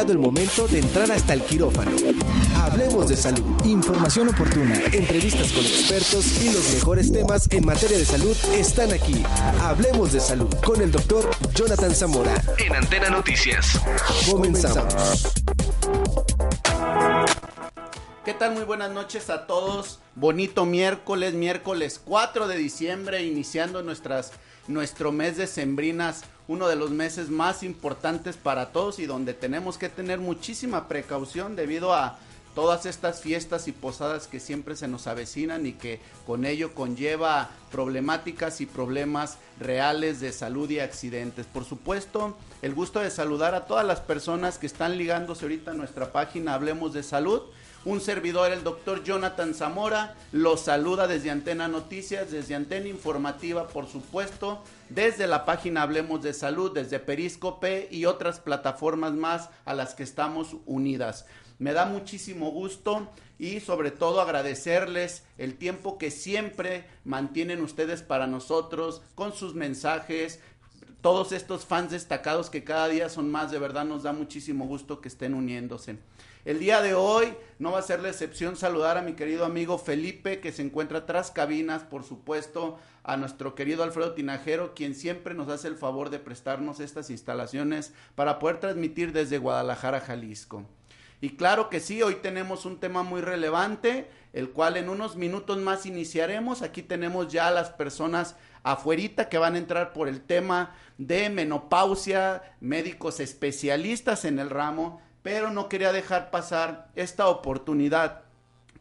Llegado el momento de entrar hasta el quirófano. Hablemos de salud. Información oportuna, entrevistas con expertos y los mejores temas en materia de salud están aquí. Hablemos de salud con el doctor Jonathan Zamora. En Antena Noticias. Comenzamos. ¿Qué tal? Muy buenas noches a todos. Bonito miércoles, miércoles 4 de diciembre, iniciando nuestras, nuestro mes de sembrinas, uno de los meses más importantes para todos y donde tenemos que tener muchísima precaución debido a todas estas fiestas y posadas que siempre se nos avecinan y que con ello conlleva problemáticas y problemas reales de salud y accidentes. Por supuesto, el gusto de saludar a todas las personas que están ligándose ahorita a nuestra página Hablemos de Salud. Un servidor, el doctor Jonathan Zamora, los saluda desde Antena Noticias, desde Antena Informativa, por supuesto, desde la página Hablemos de Salud, desde Periscope y otras plataformas más a las que estamos unidas. Me da muchísimo gusto y sobre todo agradecerles el tiempo que siempre mantienen ustedes para nosotros con sus mensajes, todos estos fans destacados que cada día son más, de verdad nos da muchísimo gusto que estén uniéndose. El día de hoy no va a ser la excepción saludar a mi querido amigo Felipe que se encuentra tras cabinas, por supuesto, a nuestro querido Alfredo Tinajero, quien siempre nos hace el favor de prestarnos estas instalaciones para poder transmitir desde Guadalajara, Jalisco. Y claro que sí, hoy tenemos un tema muy relevante, el cual en unos minutos más iniciaremos. Aquí tenemos ya a las personas afuerita que van a entrar por el tema de menopausia, médicos especialistas en el ramo, pero no quería dejar pasar esta oportunidad,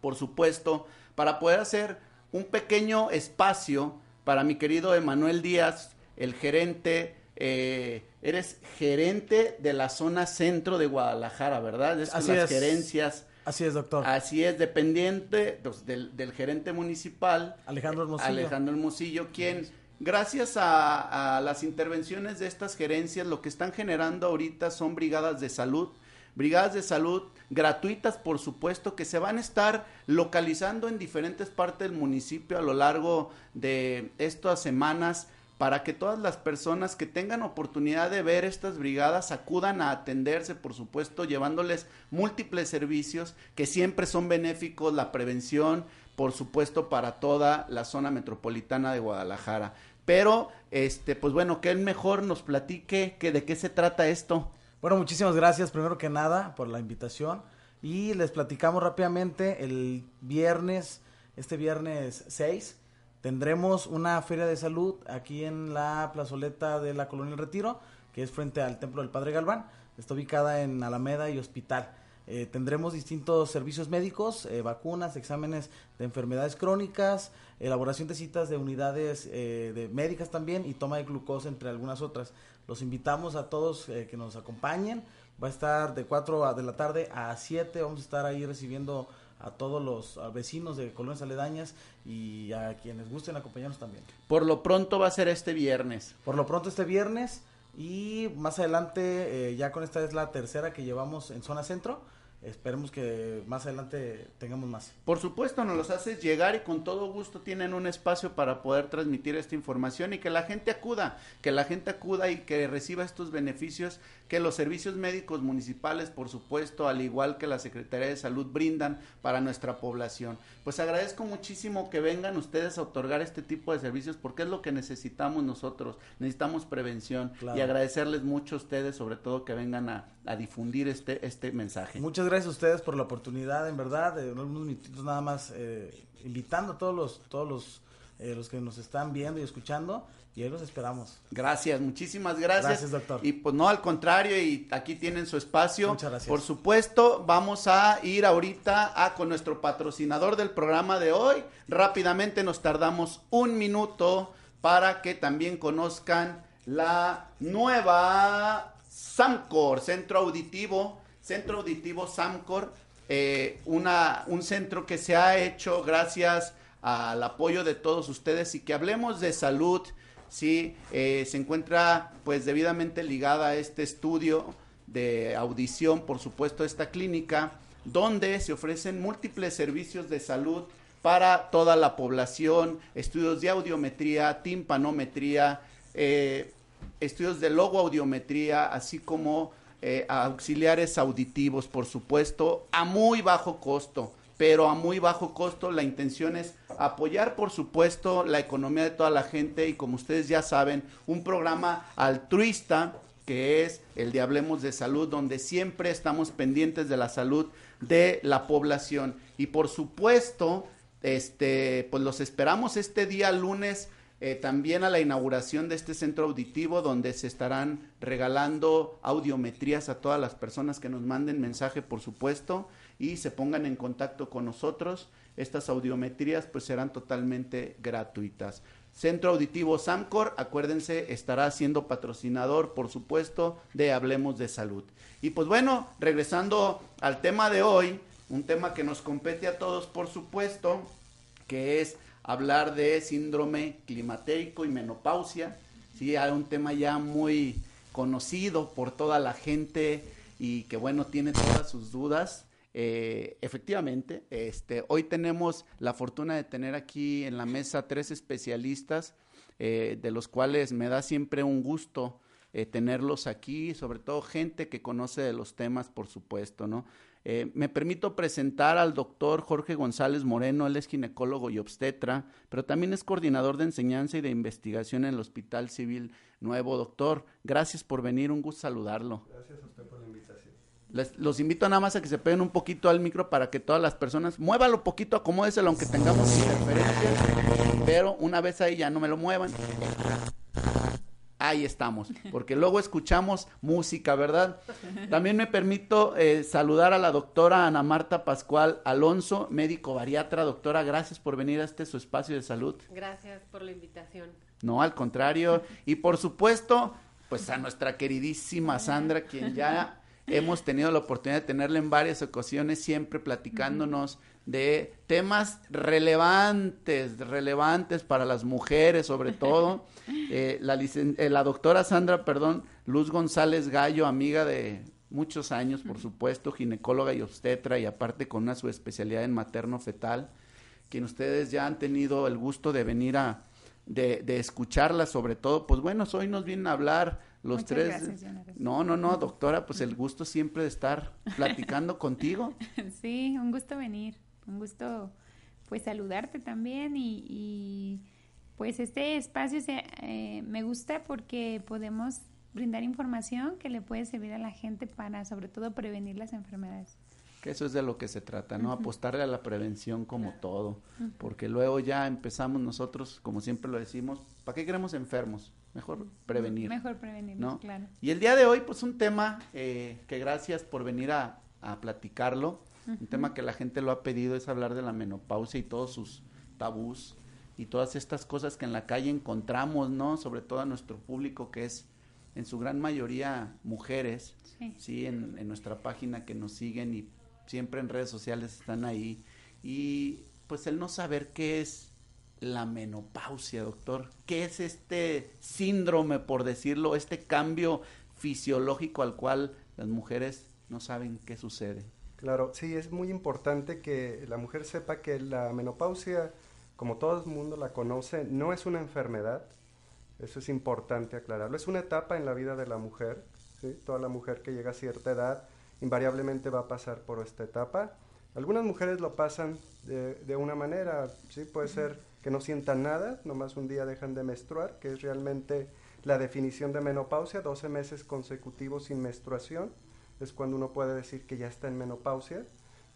por supuesto, para poder hacer un pequeño espacio para mi querido Emanuel Díaz, el gerente eh, eres gerente de la zona centro de Guadalajara, ¿verdad? Es Así las es. gerencias. Así es, doctor. Así es, dependiente pues, del, del gerente municipal. Alejandro Hermosillo. Alejandro Hermosillo, quien, gracias a, a las intervenciones de estas gerencias, lo que están generando ahorita son brigadas de salud. Brigadas de salud gratuitas, por supuesto, que se van a estar localizando en diferentes partes del municipio a lo largo de estas semanas para que todas las personas que tengan oportunidad de ver estas brigadas acudan a atenderse, por supuesto, llevándoles múltiples servicios que siempre son benéficos, la prevención, por supuesto, para toda la zona metropolitana de Guadalajara. Pero, este, pues bueno, que él mejor nos platique que de qué se trata esto. Bueno, muchísimas gracias primero que nada por la invitación y les platicamos rápidamente el viernes, este viernes 6, tendremos una feria de salud aquí en la plazoleta de la Colonia El Retiro, que es frente al Templo del Padre Galván, está ubicada en Alameda y Hospital. Eh, tendremos distintos servicios médicos, eh, vacunas, exámenes de enfermedades crónicas, elaboración de citas de unidades eh, de médicas también y toma de glucosa entre algunas otras. Los invitamos a todos eh, que nos acompañen. Va a estar de 4 de la tarde a 7. Vamos a estar ahí recibiendo a todos los vecinos de colonias aledañas y a quienes gusten acompañarnos también. Por lo pronto va a ser este viernes. Por lo pronto este viernes y más adelante, eh, ya con esta es la tercera que llevamos en zona centro esperemos que más adelante tengamos más. Por supuesto, nos los haces llegar y con todo gusto tienen un espacio para poder transmitir esta información y que la gente acuda, que la gente acuda y que reciba estos beneficios que los servicios médicos municipales, por supuesto, al igual que la Secretaría de Salud, brindan para nuestra población. Pues agradezco muchísimo que vengan ustedes a otorgar este tipo de servicios porque es lo que necesitamos nosotros. Necesitamos prevención y agradecerles mucho a ustedes, sobre todo que vengan a, difundir este, este mensaje. Muchas gracias a ustedes por la oportunidad, en verdad, de unos minutitos nada más, eh, invitando a todos los, todos los, eh, los que nos están viendo y escuchando y ahí los esperamos. Gracias, muchísimas gracias. Gracias, doctor. Y pues no, al contrario, y aquí tienen su espacio. Muchas gracias. Por supuesto, vamos a ir ahorita a con nuestro patrocinador del programa de hoy. Rápidamente nos tardamos un minuto para que también conozcan la nueva Samcor, Centro Auditivo, Centro Auditivo Samcor, eh, una, un centro que se ha hecho gracias al apoyo de todos ustedes y que hablemos de salud sí eh, se encuentra pues debidamente ligada a este estudio de audición, por supuesto, esta clínica, donde se ofrecen múltiples servicios de salud para toda la población, estudios de audiometría, timpanometría, eh, estudios de logoaudiometría, así como eh, auxiliares auditivos, por supuesto, a muy bajo costo pero a muy bajo costo. La intención es apoyar, por supuesto, la economía de toda la gente y como ustedes ya saben, un programa altruista que es el de Hablemos de Salud, donde siempre estamos pendientes de la salud de la población. Y por supuesto, este, pues los esperamos este día lunes eh, también a la inauguración de este centro auditivo donde se estarán regalando audiometrías a todas las personas que nos manden mensaje, por supuesto y se pongan en contacto con nosotros. Estas audiometrías pues serán totalmente gratuitas. Centro Auditivo Samcor, acuérdense, estará siendo patrocinador, por supuesto, de Hablemos de Salud. Y pues bueno, regresando al tema de hoy, un tema que nos compete a todos, por supuesto, que es hablar de síndrome climatérico y menopausia. Sí, un tema ya muy conocido por toda la gente y que bueno, tiene todas sus dudas. Eh, efectivamente, este, hoy tenemos la fortuna de tener aquí en la mesa tres especialistas, eh, de los cuales me da siempre un gusto eh, tenerlos aquí, sobre todo gente que conoce de los temas, por supuesto, ¿no? me permito presentar al doctor Jorge González Moreno, él es ginecólogo y obstetra, pero también es coordinador de enseñanza y de investigación en el Hospital Civil Nuevo. Doctor, gracias por venir, un gusto saludarlo. Gracias a usted por la invitación los invito nada más a que se peguen un poquito al micro para que todas las personas muévalo poquito, acomódeselo aunque tengamos interferencias, pero una vez ahí ya no me lo muevan. Ahí estamos, porque luego escuchamos música, ¿verdad? También me permito eh, saludar a la doctora Ana Marta Pascual Alonso, médico bariatra. Doctora, gracias por venir a este su espacio de salud. Gracias por la invitación. No, al contrario. Y por supuesto, pues a nuestra queridísima Sandra, quien ya hemos tenido la oportunidad de tenerla en varias ocasiones, siempre platicándonos de temas relevantes, relevantes para las mujeres sobre todo. Eh, la, eh, la doctora Sandra, perdón, Luz González Gallo, amiga de muchos años, por supuesto, ginecóloga y obstetra y aparte con una subespecialidad en materno fetal, quien ustedes ya han tenido el gusto de venir a, de, de escucharla sobre todo, pues bueno, hoy nos vienen a hablar los tres. no, no, no, doctora, pues el gusto siempre de estar platicando contigo. Sí, un gusto venir, un gusto pues saludarte también y, pues este espacio se, eh, me gusta porque podemos brindar información que le puede servir a la gente para sobre todo prevenir las enfermedades. Que eso es de lo que se trata, ¿no? Apostarle a la prevención como todo, porque luego ya empezamos nosotros, como siempre lo decimos, ¿para qué queremos enfermos? Mejor prevenir. Mejor prevenir, ¿no? claro. Y el día de hoy, pues un tema eh, que gracias por venir a, platicarlo, un tema que la gente lo ha pedido es hablar de la menopausia y todos sus tabús y todas estas cosas que en la calle encontramos, ¿no? Sobre todo a nuestro público que es en su gran mayoría mujeres, sí, en, en nuestra página que nos siguen y siempre en redes sociales están ahí y pues el no saber qué es la menopausia, doctor. ¿Qué es este síndrome, por decirlo, este cambio fisiológico al cual las mujeres no saben qué sucede? Claro, sí, es muy importante que la mujer sepa que la menopausia, como todo el mundo la conoce, no es una enfermedad. Eso es importante aclararlo. Es una etapa en la vida de la mujer. Toda la mujer que llega a cierta edad invariablemente va a pasar por esta etapa. Algunas mujeres lo pasan de, de una manera, ¿sí? puede ser que no sientan nada, nomás un día dejan de menstruar, que es realmente la definición de menopausia, 12 meses consecutivos sin menstruación es cuando uno puede decir que ya está en menopausia,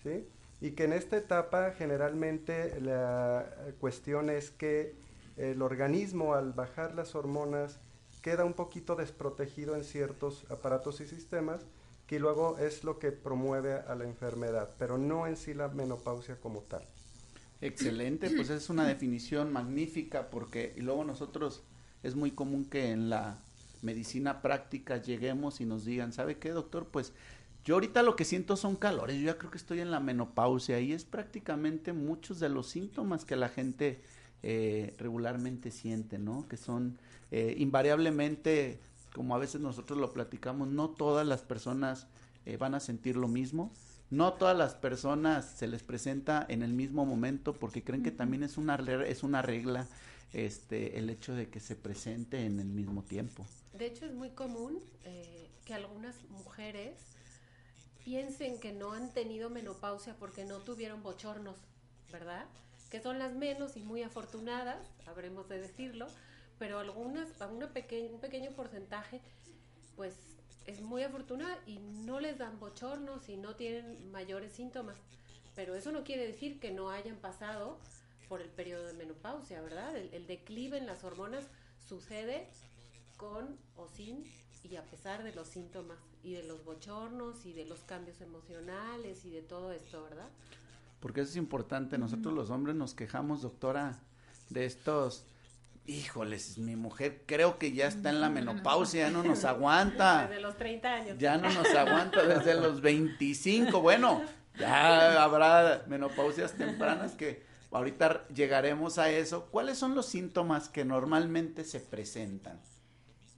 ¿sí? Y que en esta etapa generalmente la cuestión es que el organismo al bajar las hormonas queda un poquito desprotegido en ciertos aparatos y sistemas que luego es lo que promueve a la enfermedad, pero no en sí la menopausia como tal. Excelente, pues es una definición magnífica porque y luego nosotros es muy común que en la medicina práctica lleguemos y nos digan, ¿sabe qué, doctor? Pues yo ahorita lo que siento son calores, yo ya creo que estoy en la menopausia y es prácticamente muchos de los síntomas que la gente eh, regularmente siente, ¿no? Que son eh, invariablemente, como a veces nosotros lo platicamos, no todas las personas eh, van a sentir lo mismo, no todas las personas se les presenta en el mismo momento porque creen que también es una, es una regla este, el hecho de que se presente en el mismo tiempo. De hecho, es muy común eh, que algunas mujeres piensen que no han tenido menopausia porque no tuvieron bochornos, ¿verdad? Que son las menos y muy afortunadas, habremos de decirlo, pero algunas, a un pequeño porcentaje, pues es muy afortunada y no les dan bochornos y no tienen mayores síntomas. Pero eso no quiere decir que no hayan pasado por el periodo de menopausia, ¿verdad? el declive en las hormonas sucede con o sin y a pesar de los síntomas y de los bochornos y de los cambios emocionales y de todo esto, ¿verdad? Porque eso es importante. Nosotros los hombres nos quejamos, doctora, de estos híjoles, mi mujer creo que ya está en la menopausia, ya no nos aguanta. Desde los 30 años. Ya no nos aguanta desde los 25. Bueno, ya habrá menopausias tempranas que ahorita llegaremos a eso. ¿Cuáles son los síntomas que normalmente se presentan?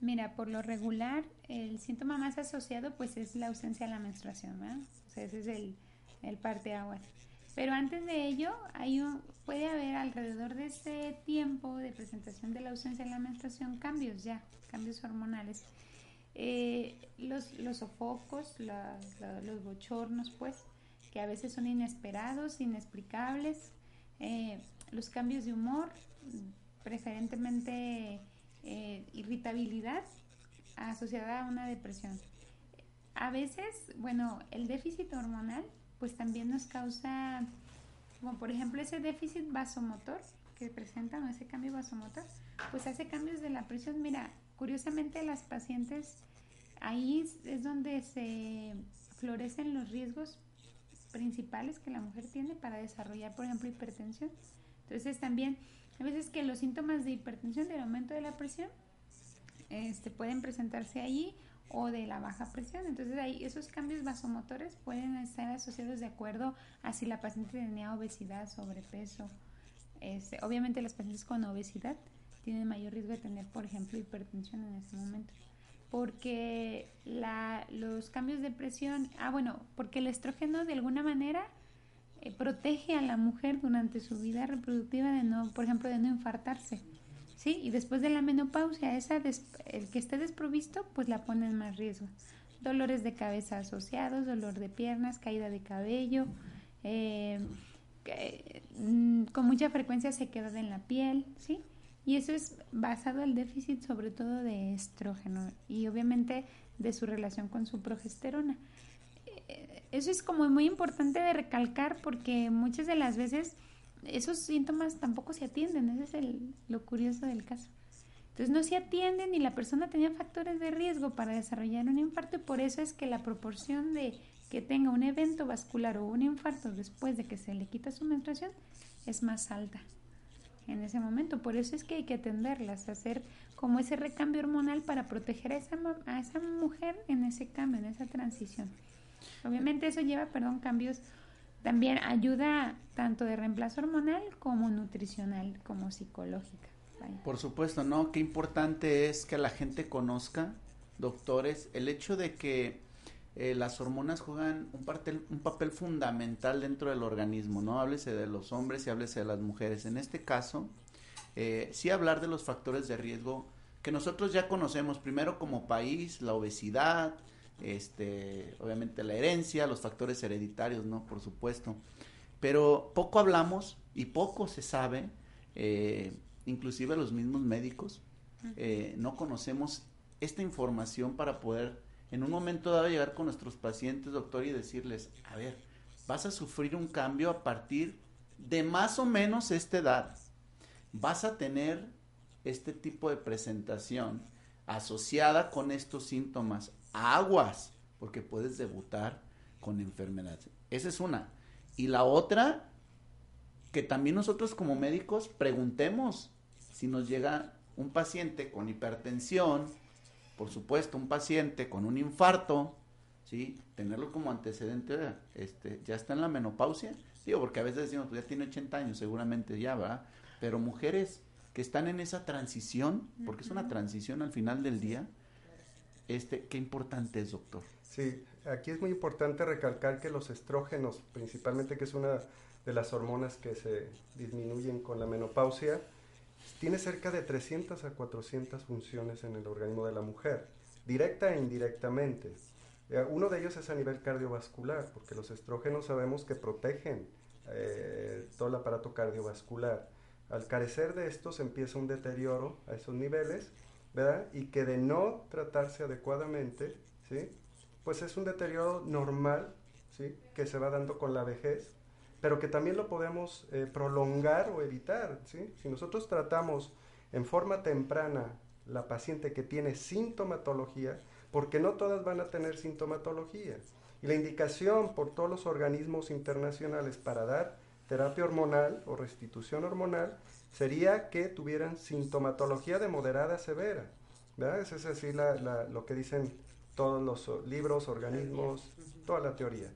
Mira, por lo regular, el síntoma más asociado pues es la ausencia de la menstruación, ¿verdad? O sea, ese es el, el agua. Pero antes de ello, hay un, puede haber alrededor de ese tiempo de presentación de la ausencia de la menstruación cambios ya, cambios hormonales. Eh, los, los sofocos, los bochornos, pues, que a veces son inesperados, inexplicables, eh, los cambios de humor, preferentemente eh, irritabilidad asociada a una depresión. A veces, bueno, el déficit hormonal pues también nos causa, como por ejemplo ese déficit vasomotor que presentan, ese cambio vasomotor, pues hace cambios de la presión. Mira, curiosamente las pacientes, ahí es donde se florecen los riesgos principales que la mujer tiene para desarrollar, por ejemplo, hipertensión. Entonces también a veces que los síntomas de hipertensión, del aumento de la presión, este, pueden presentarse allí o de la baja presión. Entonces ahí esos cambios vasomotores pueden estar asociados de acuerdo a si la paciente tenía obesidad, sobrepeso. Este, obviamente las pacientes con obesidad tienen mayor riesgo de tener, por ejemplo, hipertensión en ese momento. Porque la, los cambios de presión, ah bueno, porque el estrógeno de alguna manera eh, protege a la mujer durante su vida reproductiva de no, por ejemplo, de no infartarse. ¿Sí? Y después de la menopausia, esa el que esté desprovisto, pues la pone en más riesgo. Dolores de cabeza asociados, dolor de piernas, caída de cabello, eh, mm, con mucha frecuencia sequedad en la piel, ¿sí? Y eso es basado el déficit sobre todo de estrógeno y obviamente de su relación con su progesterona eso es como muy importante de recalcar porque muchas de las veces esos síntomas tampoco se atienden, ese es el, lo curioso del caso. Entonces no se atienden y la persona tenía factores de riesgo para desarrollar un infarto y por eso es que la proporción de que tenga un evento vascular o un infarto después de que se le quita su menstruación es más alta en ese momento. Por eso es que hay que atenderlas, hacer como ese recambio hormonal para proteger a esa, a esa mujer en ese cambio, en esa transición. Obviamente eso lleva, perdón, cambios también ayuda tanto de reemplazo hormonal como nutricional, como psicológica. Por supuesto, ¿no? Qué importante es que la gente conozca, doctores, el hecho de que eh, las hormonas juegan un, un papel fundamental dentro del organismo, ¿no? Háblese de los hombres y háblese de las mujeres. En este caso, eh, sí hablar de los factores de riesgo que nosotros ya conocemos, primero como país, la obesidad, este, obviamente la herencia, los factores hereditarios, ¿no? Por supuesto. Pero poco hablamos y poco se sabe, eh, inclusive los mismos médicos, eh, no conocemos esta información para poder en un momento dado llegar con nuestros pacientes, doctor, y decirles, a ver, vas a sufrir un cambio a partir de más o menos esta edad. Vas a tener este tipo de presentación asociada con estos síntomas aguas, porque puedes debutar con enfermedades. Esa es una. Y la otra, que también nosotros como médicos preguntemos si nos llega un paciente con hipertensión, por supuesto, un paciente con un infarto, ¿sí? Tenerlo como antecedente, este, ya está en la menopausia, digo, porque a veces decimos, pues ya tiene 80 años, seguramente ya, va, Pero mujeres que están en esa transición, porque es una transición al final del día, este, ¿Qué importante es, doctor? Sí, aquí es muy importante recalcar que los estrógenos, principalmente que es una de las hormonas que se disminuyen con la menopausia, tiene cerca de 300 a 400 funciones en el organismo de la mujer, directa e indirectamente. Eh, uno de ellos es a nivel cardiovascular, porque los estrógenos sabemos que protegen eh, todo el aparato cardiovascular. Al carecer de estos empieza un deterioro a esos niveles Y que de no tratarse adecuadamente, ¿sí? Pues es un deterioro normal, ¿sí? Que se va dando con la vejez, pero que también lo podemos eh, prolongar o evitar, ¿sí? Si nosotros tratamos en forma temprana la paciente que tiene sintomatología, porque no todas van a tener sintomatología. Y la indicación por todos los organismos internacionales para dar terapia hormonal o restitución hormonal sería que tuvieran sintomatología de moderada a severa. ¿Verdad? Es así lo que dicen todos los libros, organismos, toda la teoría.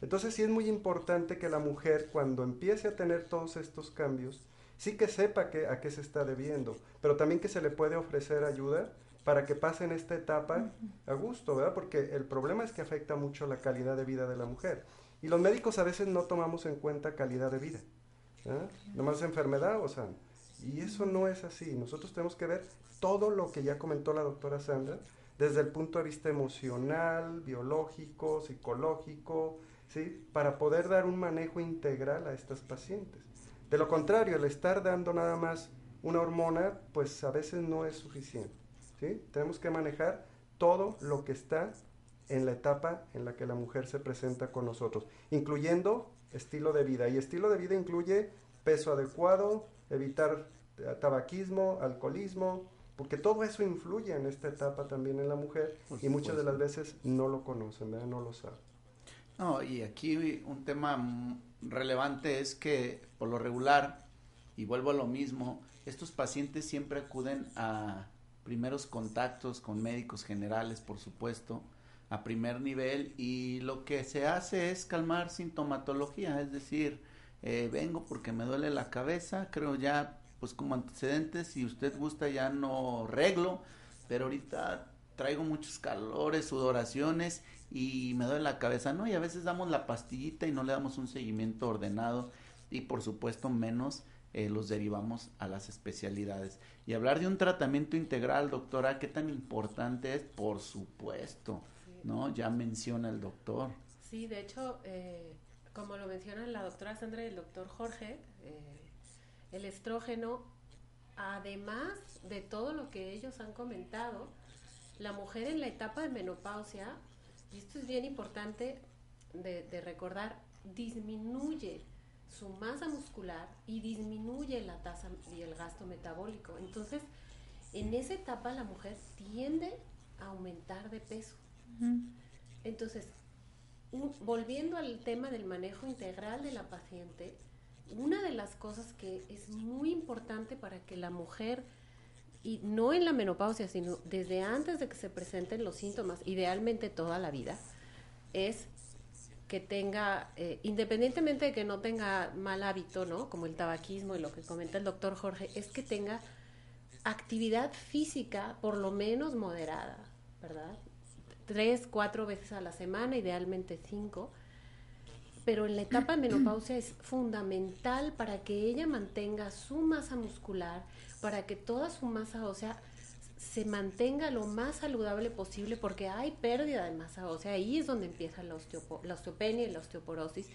Entonces sí es muy importante que la mujer cuando empiece a tener todos estos cambios, sí que sepa que, a qué se está debiendo, pero también que se le puede ofrecer ayuda para que pasen esta etapa a gusto, ¿verdad? Porque el problema es que afecta mucho la calidad de vida de la mujer. Y los médicos a veces no tomamos en cuenta calidad de vida. ¿eh? Nomás enfermedad o sea, y eso no es así. Nosotros tenemos que ver todo lo que ya comentó la doctora Sandra, desde el punto de vista emocional, biológico, psicológico, ¿sí? Para poder dar un manejo integral a estas pacientes. De lo contrario, el estar dando nada más una hormona, pues a veces no es suficiente, ¿sí? Tenemos que manejar todo lo que está en la etapa en la que la mujer se presenta con nosotros, incluyendo estilo de vida. Y estilo de vida incluye peso adecuado, evitar tabaquismo, alcoholismo, porque todo eso influye en esta etapa también en la mujer y muchas de las veces no lo conocen, no lo saben. No, y aquí un tema relevante es que por lo regular, y vuelvo a lo mismo, estos pacientes siempre acuden a primeros contactos con médicos generales, por supuesto, a primer nivel, y lo que se hace es calmar sintomatología, es decir, eh, vengo porque me duele la cabeza, creo ya, pues como antecedentes, si usted gusta ya no reglo, pero ahorita traigo muchos calores, sudoraciones y me duele la cabeza, ¿no? Y a veces damos la pastillita y no le damos un seguimiento ordenado y por supuesto menos eh, los derivamos a las especialidades. Y hablar de un tratamiento integral, doctora, ¿qué tan importante es? Por supuesto, ¿no? Ya menciona el doctor. Sí, de hecho, eh, como lo mencionan la doctora Sandra y el doctor Jorge, eh, el estrógeno, además de todo lo que ellos han comentado, la mujer en la etapa de menopausia, y esto es bien importante de, recordar, disminuye su masa muscular y disminuye la tasa y el gasto metabólico. Entonces, en esa etapa la mujer tiende a aumentar de peso. Entonces, volviendo al tema del manejo integral de la paciente, una de las cosas que es muy importante para que la mujer, y no en la menopausia, sino desde antes de que se presenten los síntomas, idealmente toda la vida, es que tenga, eh, independientemente de que no tenga mal hábito, ¿no? Como el tabaquismo y lo que comenta el doctor Jorge, es que tenga actividad física por lo menos moderada, ¿verdad? Tres, cuatro veces a la semana, idealmente cinco. Pero en la etapa de menopausia es fundamental para que ella mantenga su masa muscular, para que toda su masa ósea se mantenga lo más saludable posible porque hay pérdida de masa ósea, ahí es donde empieza la, la osteopenia y la osteoporosis.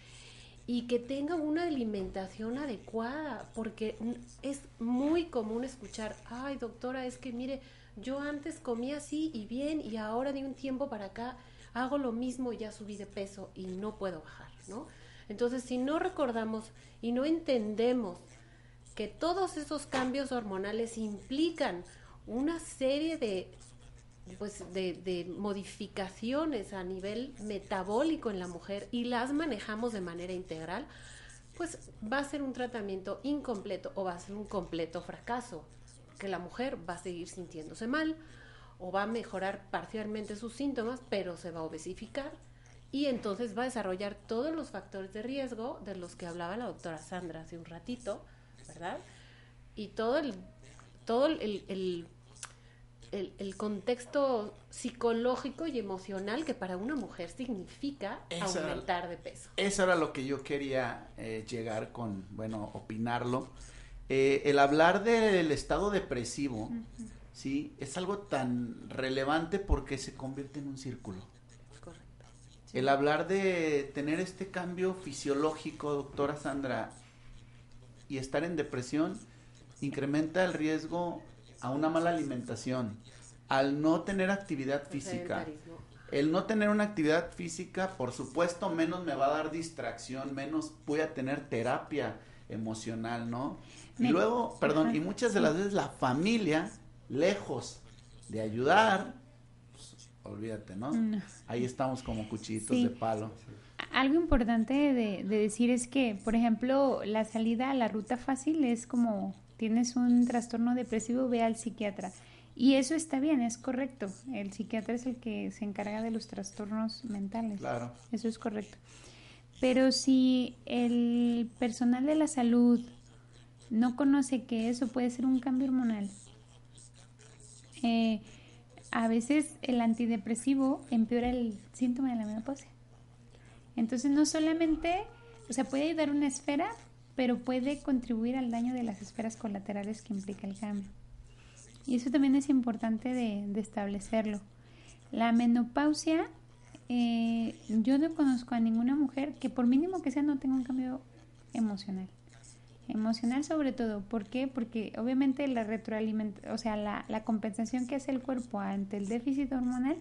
Y que tenga una alimentación adecuada, porque es muy común escuchar, ay doctora, es que mire, yo antes comía así y bien y ahora de un tiempo para acá hago lo mismo y ya subí de peso y no puedo bajar, Entonces, si no recordamos y no entendemos que todos esos cambios hormonales implican una serie de pues de, modificaciones a nivel metabólico en la mujer y las manejamos de manera integral, pues va a ser un tratamiento incompleto o va a ser un completo fracaso, que la mujer va a seguir sintiéndose mal o va a mejorar parcialmente sus síntomas, pero se va a obesificar y entonces va a desarrollar todos los factores de riesgo de los que hablaba la doctora Sandra hace un ratito, ¿verdad? Y todo el, todo el el, contexto psicológico y emocional que para una mujer significa aumentar de peso. Eso era lo que yo quería eh, llegar con, bueno, opinarlo. Eh, el hablar del estado depresivo, sí, es algo tan relevante porque se convierte en un círculo. El hablar de tener este cambio fisiológico, doctora Sandra, y estar en depresión, incrementa el riesgo a una mala alimentación, al no tener actividad física. El no tener una actividad física, por supuesto, menos me va a dar distracción, menos voy a tener terapia emocional, ¿no? Y luego, perdón, y muchas de las veces la familia, lejos de ayudar, olvídate, ¿no? Ahí estamos como cuchillitos de palo. Algo importante de, de decir es que, por ejemplo, la salida a la ruta fácil es como tienes un trastorno depresivo, ve al psiquiatra. Y eso está bien, es correcto. El psiquiatra es el que se encarga de los trastornos mentales. Claro. Eso es correcto. Pero si el personal de la salud no conoce que eso puede ser un cambio hormonal, eh, a veces el antidepresivo empeora el síntoma de la menopausia. Entonces no solamente, o sea, puede ayudar una esfera, pero puede contribuir al daño de las esferas colaterales que implica el cambio. Y eso también es importante de, establecerlo. La menopausia, eh, yo no conozco a ninguna mujer que por mínimo que sea no tenga un cambio emocional. Emocional sobre todo, ¿por qué? Porque obviamente la retroalimentación, o sea, la, la compensación que hace el cuerpo ante el déficit hormonal,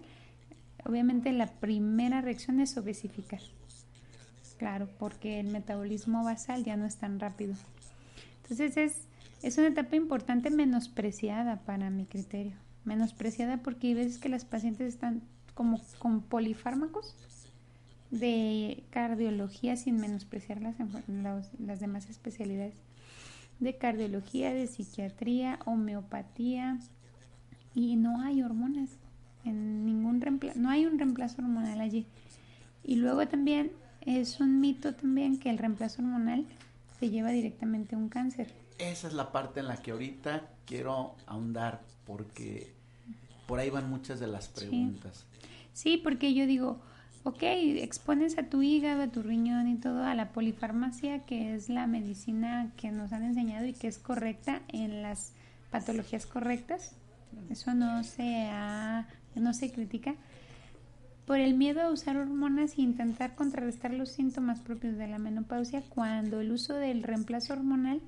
obviamente la primera reacción es obesificar. Claro, porque el metabolismo basal ya no es tan rápido. Entonces es, es una etapa importante menospreciada para mi criterio. Menospreciada porque hay veces que las pacientes están como con polifármacos de cardiología sin menospreciar las, las demás especialidades. De cardiología, de psiquiatría, homeopatía y no hay hormonas en ningún reemplazo, no hay un reemplazo hormonal allí. Y luego también es un mito también que el reemplazo hormonal se lleva directamente a un cáncer. Esa es la parte en la que ahorita quiero ahondar porque por ahí van muchas de las preguntas. Sí, porque yo digo, ok, expones a tu hígado, a tu riñón y todo a la polifarmacia, que es la medicina que nos han enseñado y que es correcta en las patologías correctas. Eso no se, no se critica por el miedo a usar hormonas e intentar contrarrestar los síntomas propios de la menopausia cuando el uso del reemplazo hormonal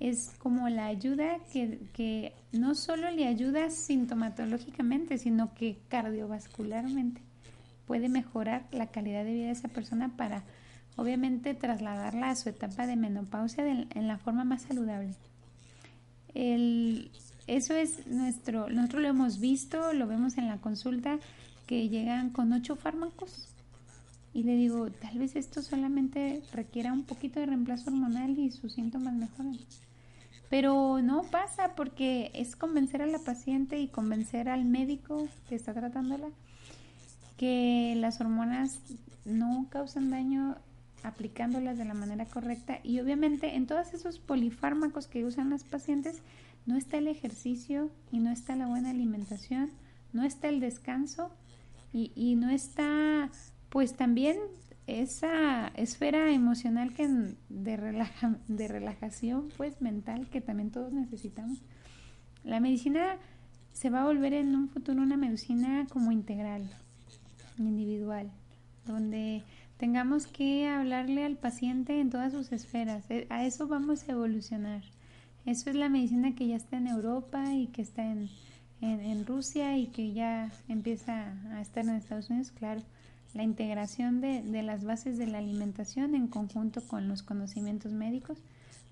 es como la ayuda que, que no solo le ayuda sintomatológicamente, sino que cardiovascularmente puede mejorar la calidad de vida de esa persona para obviamente trasladarla a su etapa de menopausia en la forma más saludable. El, eso es nuestro, nosotros lo hemos visto, lo vemos en la consulta, que llegan con ocho fármacos y le digo, tal vez esto solamente requiera un poquito de reemplazo hormonal y sus síntomas mejoran. Pero no pasa porque es convencer a la paciente y convencer al médico que está tratándola que las hormonas no causan daño aplicándolas de la manera correcta y obviamente en todos esos polifármacos que usan las pacientes no está el ejercicio y no está la buena alimentación, no está el descanso y, y no está pues también esa esfera emocional que de, relaja, de relajación pues mental que también todos necesitamos. La medicina se va a volver en un futuro una medicina como integral, individual, donde tengamos que hablarle al paciente en todas sus esferas. E, a eso vamos a evolucionar. Eso es la medicina que ya está en Europa y que está en, en, Rusia y que ya empieza a estar en Estados Unidos, claro. La integración de, de las bases de la alimentación en conjunto con los conocimientos médicos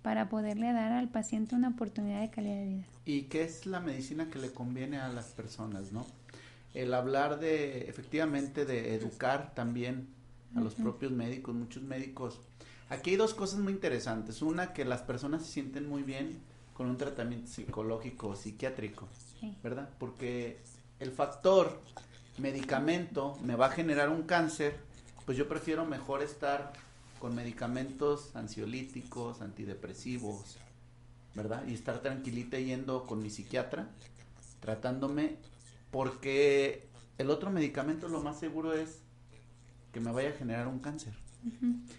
para poderle dar al paciente una oportunidad de calidad de vida. ¿Y qué es la medicina que le conviene a las personas, no? El hablar de, efectivamente, de educar también a los propios médicos, muchos médicos. Aquí hay dos cosas muy interesantes. Una, que las personas se sienten muy bien con un tratamiento psicológico o psiquiátrico, ¿verdad? Porque el factor medicamento me va a generar un cáncer, pues yo prefiero mejor estar con medicamentos ansiolíticos, antidepresivos, ¿verdad? Y estar tranquilita yendo con mi psiquiatra, tratándome, porque el otro medicamento lo más seguro es que me vaya a generar un cáncer.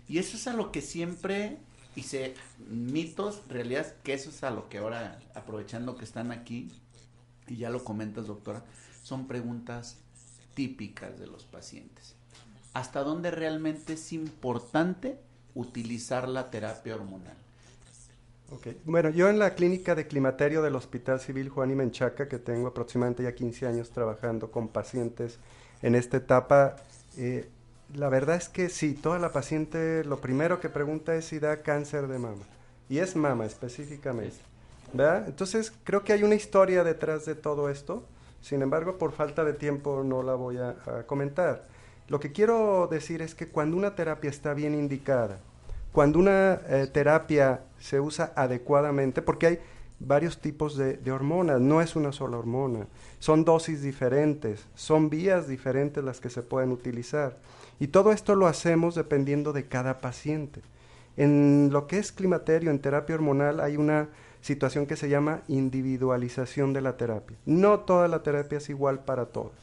Y eso es a lo que siempre hice mitos, realidad, que eso es a lo que ahora, aprovechando que están aquí, y ya lo comentas, doctora, son preguntas típicas de los pacientes. ¿Hasta dónde realmente es importante utilizar la terapia hormonal? Okay. Bueno, yo en la clínica de climaterio del Hospital Civil Juan y Menchaca, que tengo aproximadamente ya 15 años trabajando con pacientes en esta etapa, eh, la verdad es que sí, toda la paciente lo primero que pregunta es si da cáncer de mama. Y es mama específicamente. ¿verdad? Entonces creo que hay una historia detrás de todo esto. Sin embargo, por falta de tiempo no la voy a, comentar. Lo que quiero decir es que cuando una terapia está bien indicada, cuando una eh, terapia se usa adecuadamente, porque hay varios tipos de, hormonas, no es una sola hormona, son dosis diferentes, son vías diferentes las que se pueden utilizar. Y todo esto lo hacemos dependiendo de cada paciente. En lo que es climaterio, en terapia hormonal, hay una situación que se llama individualización de la terapia. No toda la terapia es igual para todos.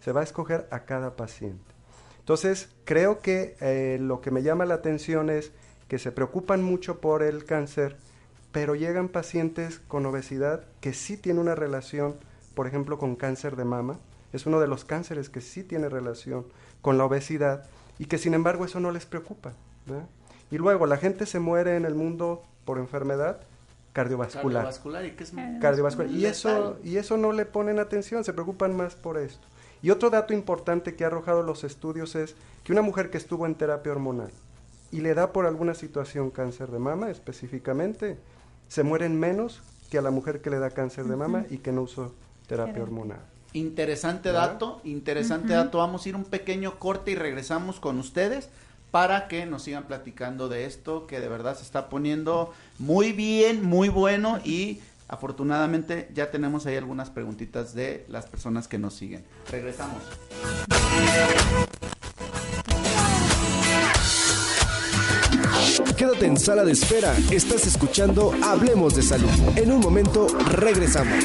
Se va a escoger a cada paciente. Entonces, creo que eh, lo que me llama la atención es que se preocupan mucho por el cáncer, pero llegan pacientes con obesidad que sí tiene una relación, por ejemplo, con cáncer de mama. Es uno de los cánceres que sí tiene relación con la obesidad y que sin embargo eso no les preocupa. Y luego la gente se muere en el mundo por enfermedad cardiovascular. Cardiovascular y, es cardiovascular. y eso y eso no le ponen atención, se preocupan más por esto. Y otro dato importante que ha arrojado los estudios es que una mujer que estuvo en terapia hormonal y le da por alguna situación cáncer de mama específicamente, se mueren menos que a la mujer que le da cáncer de mama y que no usó terapia hormonal. Interesante dato, interesante dato. Vamos a ir un pequeño corte y regresamos con ustedes para que nos sigan platicando de esto que de verdad se está poniendo muy bien, muy bueno y afortunadamente ya tenemos ahí algunas preguntitas de las personas que nos siguen. Regresamos. Quédate en sala de espera. Estás escuchando Hablemos de Salud. En un momento regresamos.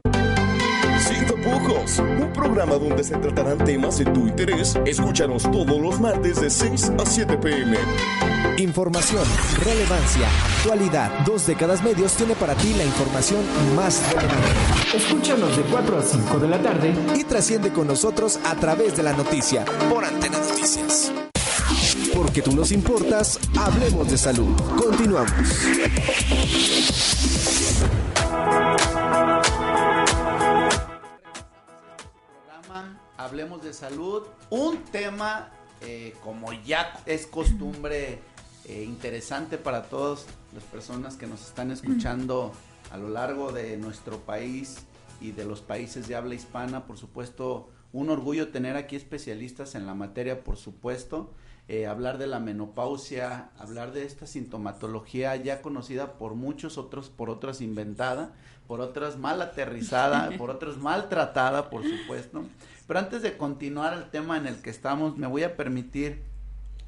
Un programa donde se tratarán temas de tu interés. Escúchanos todos los martes de 6 a 7 pm. Información, relevancia, actualidad. Dos décadas medios tiene para ti la información más relevante. Escúchanos de 4 a 5 de la tarde y trasciende con nosotros a través de la noticia por Antena Noticias. Porque tú nos importas, hablemos de salud. Continuamos. Hablemos de salud, un tema eh, como ya es costumbre eh, interesante para todas las personas que nos están escuchando a lo largo de nuestro país y de los países de habla hispana, por supuesto, un orgullo tener aquí especialistas en la materia, por supuesto. Eh, hablar de la menopausia, hablar de esta sintomatología ya conocida por muchos otros, por otras inventada, por otras mal aterrizada, por otras maltratada, por supuesto. Pero antes de continuar el tema en el que estamos, me voy a permitir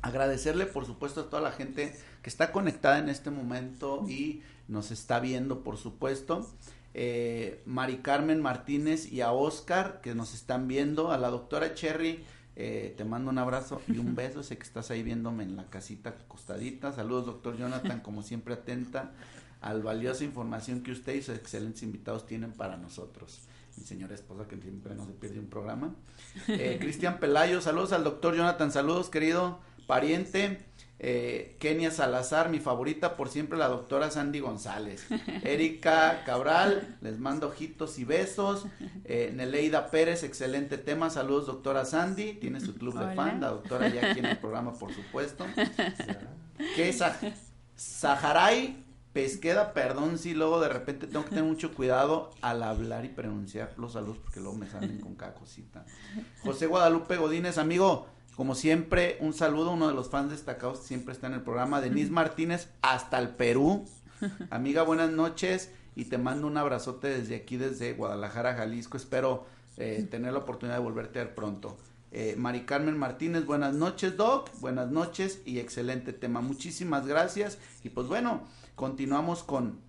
agradecerle, por supuesto, a toda la gente que está conectada en este momento y nos está viendo, por supuesto. Eh, Mari Carmen Martínez y a Oscar que nos están viendo, a la doctora Cherry, eh, te mando un abrazo y un beso, sé que estás ahí viéndome en la casita acostadita. Saludos, doctor Jonathan, como siempre atenta al valiosa información que usted y sus excelentes invitados tienen para nosotros. Mi señora esposa que siempre no se pierde un programa. Eh, Cristian Pelayo, saludos al doctor Jonathan, saludos querido pariente. Eh, Kenia Salazar, mi favorita por siempre, la doctora Sandy González. Erika Cabral, les mando ojitos y besos. Eh, Neleida Pérez, excelente tema. Saludos, doctora Sandy. Tiene su club de fan, la doctora ya aquí en el programa, por supuesto. ¿Qué es Saharay Pesqueda, perdón si luego de repente tengo que tener mucho cuidado al hablar y pronunciar los saludos porque luego me salen con cada cosita. José Guadalupe Godínez, amigo, como siempre, un saludo, uno de los fans destacados siempre está en el programa. Denise Martínez, hasta el Perú. Amiga, buenas noches y te mando un abrazote desde aquí, desde Guadalajara, Jalisco. Espero eh, tener la oportunidad de volverte a ver pronto. Eh, Mari Carmen Martínez, buenas noches, Doc. Buenas noches y excelente tema. Muchísimas gracias. Y pues bueno, continuamos con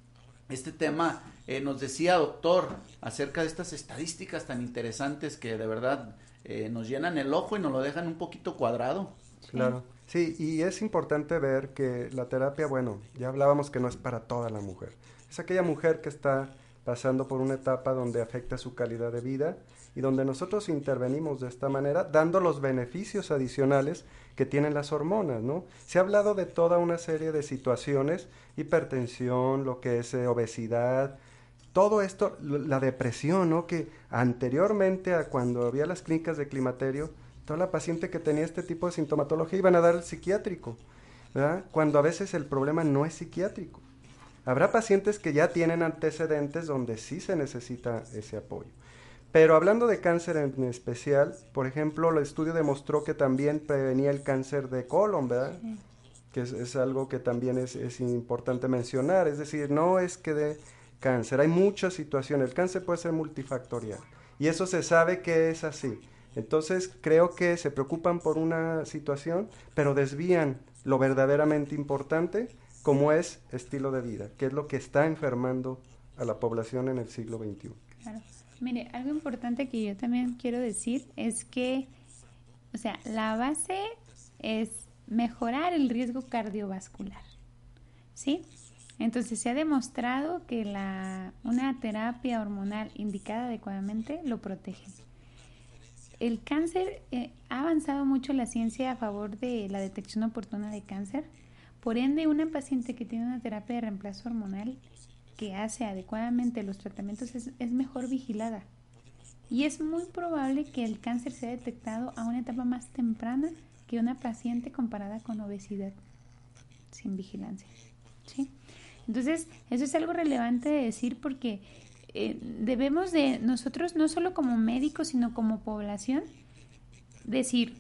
este tema. Eh, nos decía, doctor, acerca de estas estadísticas tan interesantes que de verdad eh, nos llenan el ojo y nos lo dejan un poquito cuadrado. Claro. Sí, y es importante ver que la terapia, bueno, ya hablábamos que no es para toda la mujer. Es aquella mujer que está pasando por una etapa donde afecta su calidad de vida y donde nosotros intervenimos de esta manera, dando los beneficios adicionales que tienen las hormonas, ¿no? Se ha hablado de toda una serie de situaciones, hipertensión, lo que es eh, obesidad, todo esto, la depresión, ¿no? Que anteriormente a cuando había las clínicas de climaterio, toda la paciente que tenía este tipo de sintomatología iban a dar el psiquiátrico, ¿verdad? Cuando a veces el problema no es psiquiátrico. Habrá pacientes que ya tienen antecedentes donde sí se necesita ese apoyo. Pero hablando de cáncer en especial, por ejemplo, el estudio demostró que también prevenía el cáncer de colon, ¿verdad? Que es, algo que también es, es, importante mencionar. Es decir, no es que de cáncer. Hay muchas situaciones. El cáncer puede ser multifactorial. Y eso se sabe que es así. Entonces creo que se preocupan por una situación, pero desvían lo verdaderamente importante, como es estilo de vida, que es lo que está enfermando a la población en el siglo XXI. Claro. Mire, algo importante que yo también quiero decir es que, o sea, la base es mejorar el riesgo cardiovascular. ¿Sí? Entonces se ha demostrado que la, una terapia hormonal indicada adecuadamente lo protege. El cáncer eh, ha avanzado mucho la ciencia a favor de la detección oportuna de cáncer. Por ende, una paciente que tiene una terapia de reemplazo hormonal que hace adecuadamente los tratamientos es, es mejor vigilada. Y es muy probable que el cáncer sea detectado a una etapa más temprana que una paciente comparada con obesidad sin vigilancia. ¿sí? Entonces, eso es algo relevante de decir porque eh, debemos de nosotros, no solo como médicos, sino como población, decir,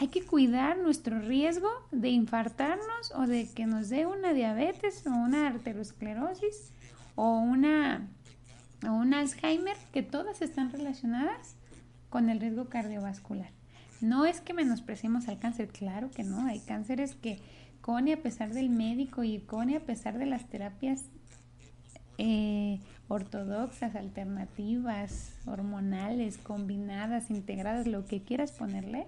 hay que cuidar nuestro riesgo de infartarnos o de que nos dé una diabetes o una arteriosclerosis o una o un Alzheimer, que todas están relacionadas con el riesgo cardiovascular. No es que menospreciemos al cáncer, claro que no, hay cánceres que Connie, a pesar del médico y Connie, a pesar de las terapias eh, ortodoxas, alternativas, hormonales, combinadas, integradas, lo que quieras ponerle,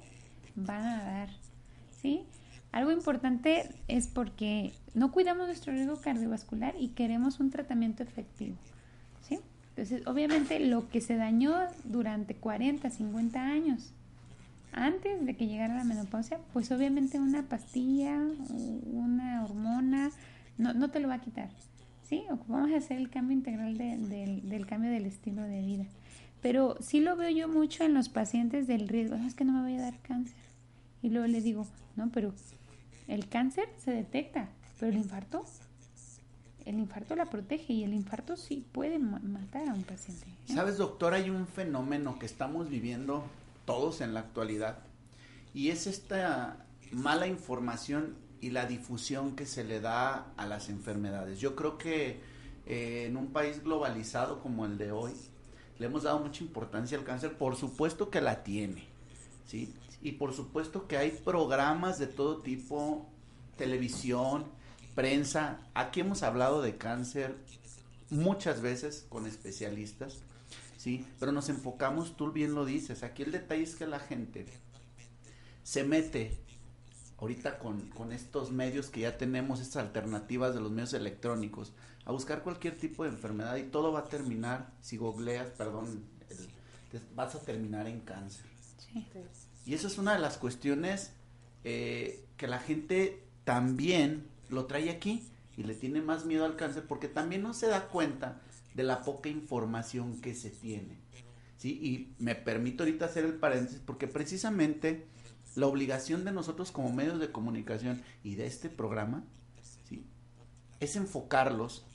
van a dar. ¿Sí? Algo importante es porque no cuidamos nuestro riesgo cardiovascular y queremos un tratamiento efectivo. ¿sí? Entonces, obviamente, lo que se dañó durante 40, 50 años, antes de que llegara la menopausia, pues obviamente una pastilla, una hormona, no, no te lo va a quitar. ¿Sí? Vamos a hacer el cambio integral del cambio del estilo de vida. Pero sí lo veo yo mucho en los pacientes del riesgo, es que no me voy a dar cáncer. Y luego le digo, no, pero el cáncer se detecta, pero el infarto, el infarto la protege y el infarto sí puede matar a un paciente. ¿eh? Sabes, doctor, hay un fenómeno que estamos viviendo todos en la actualidad y es esta mala información y la difusión que se le da a las enfermedades. Yo creo que eh, en un país globalizado como el de hoy, le hemos dado mucha importancia al cáncer, por supuesto que la tiene, ¿sí? Y por supuesto que hay programas de todo tipo, televisión, prensa. Aquí hemos hablado de cáncer muchas veces con especialistas, ¿sí? Pero nos enfocamos, tú bien lo dices, aquí el detalle es que la gente se mete ahorita con, con estos medios que ya tenemos, estas alternativas de los medios electrónicos, a buscar cualquier tipo de enfermedad y todo va a terminar, si googleas, perdón, vas a terminar en cáncer. Y eso es una de las cuestiones eh, que la gente también lo trae aquí y le tiene más miedo al cáncer porque también no se da cuenta de la poca información que se tiene. ¿sí? Y me permito ahorita hacer el paréntesis porque precisamente la obligación de nosotros como medios de comunicación y de este programa ¿sí? es enfocarlos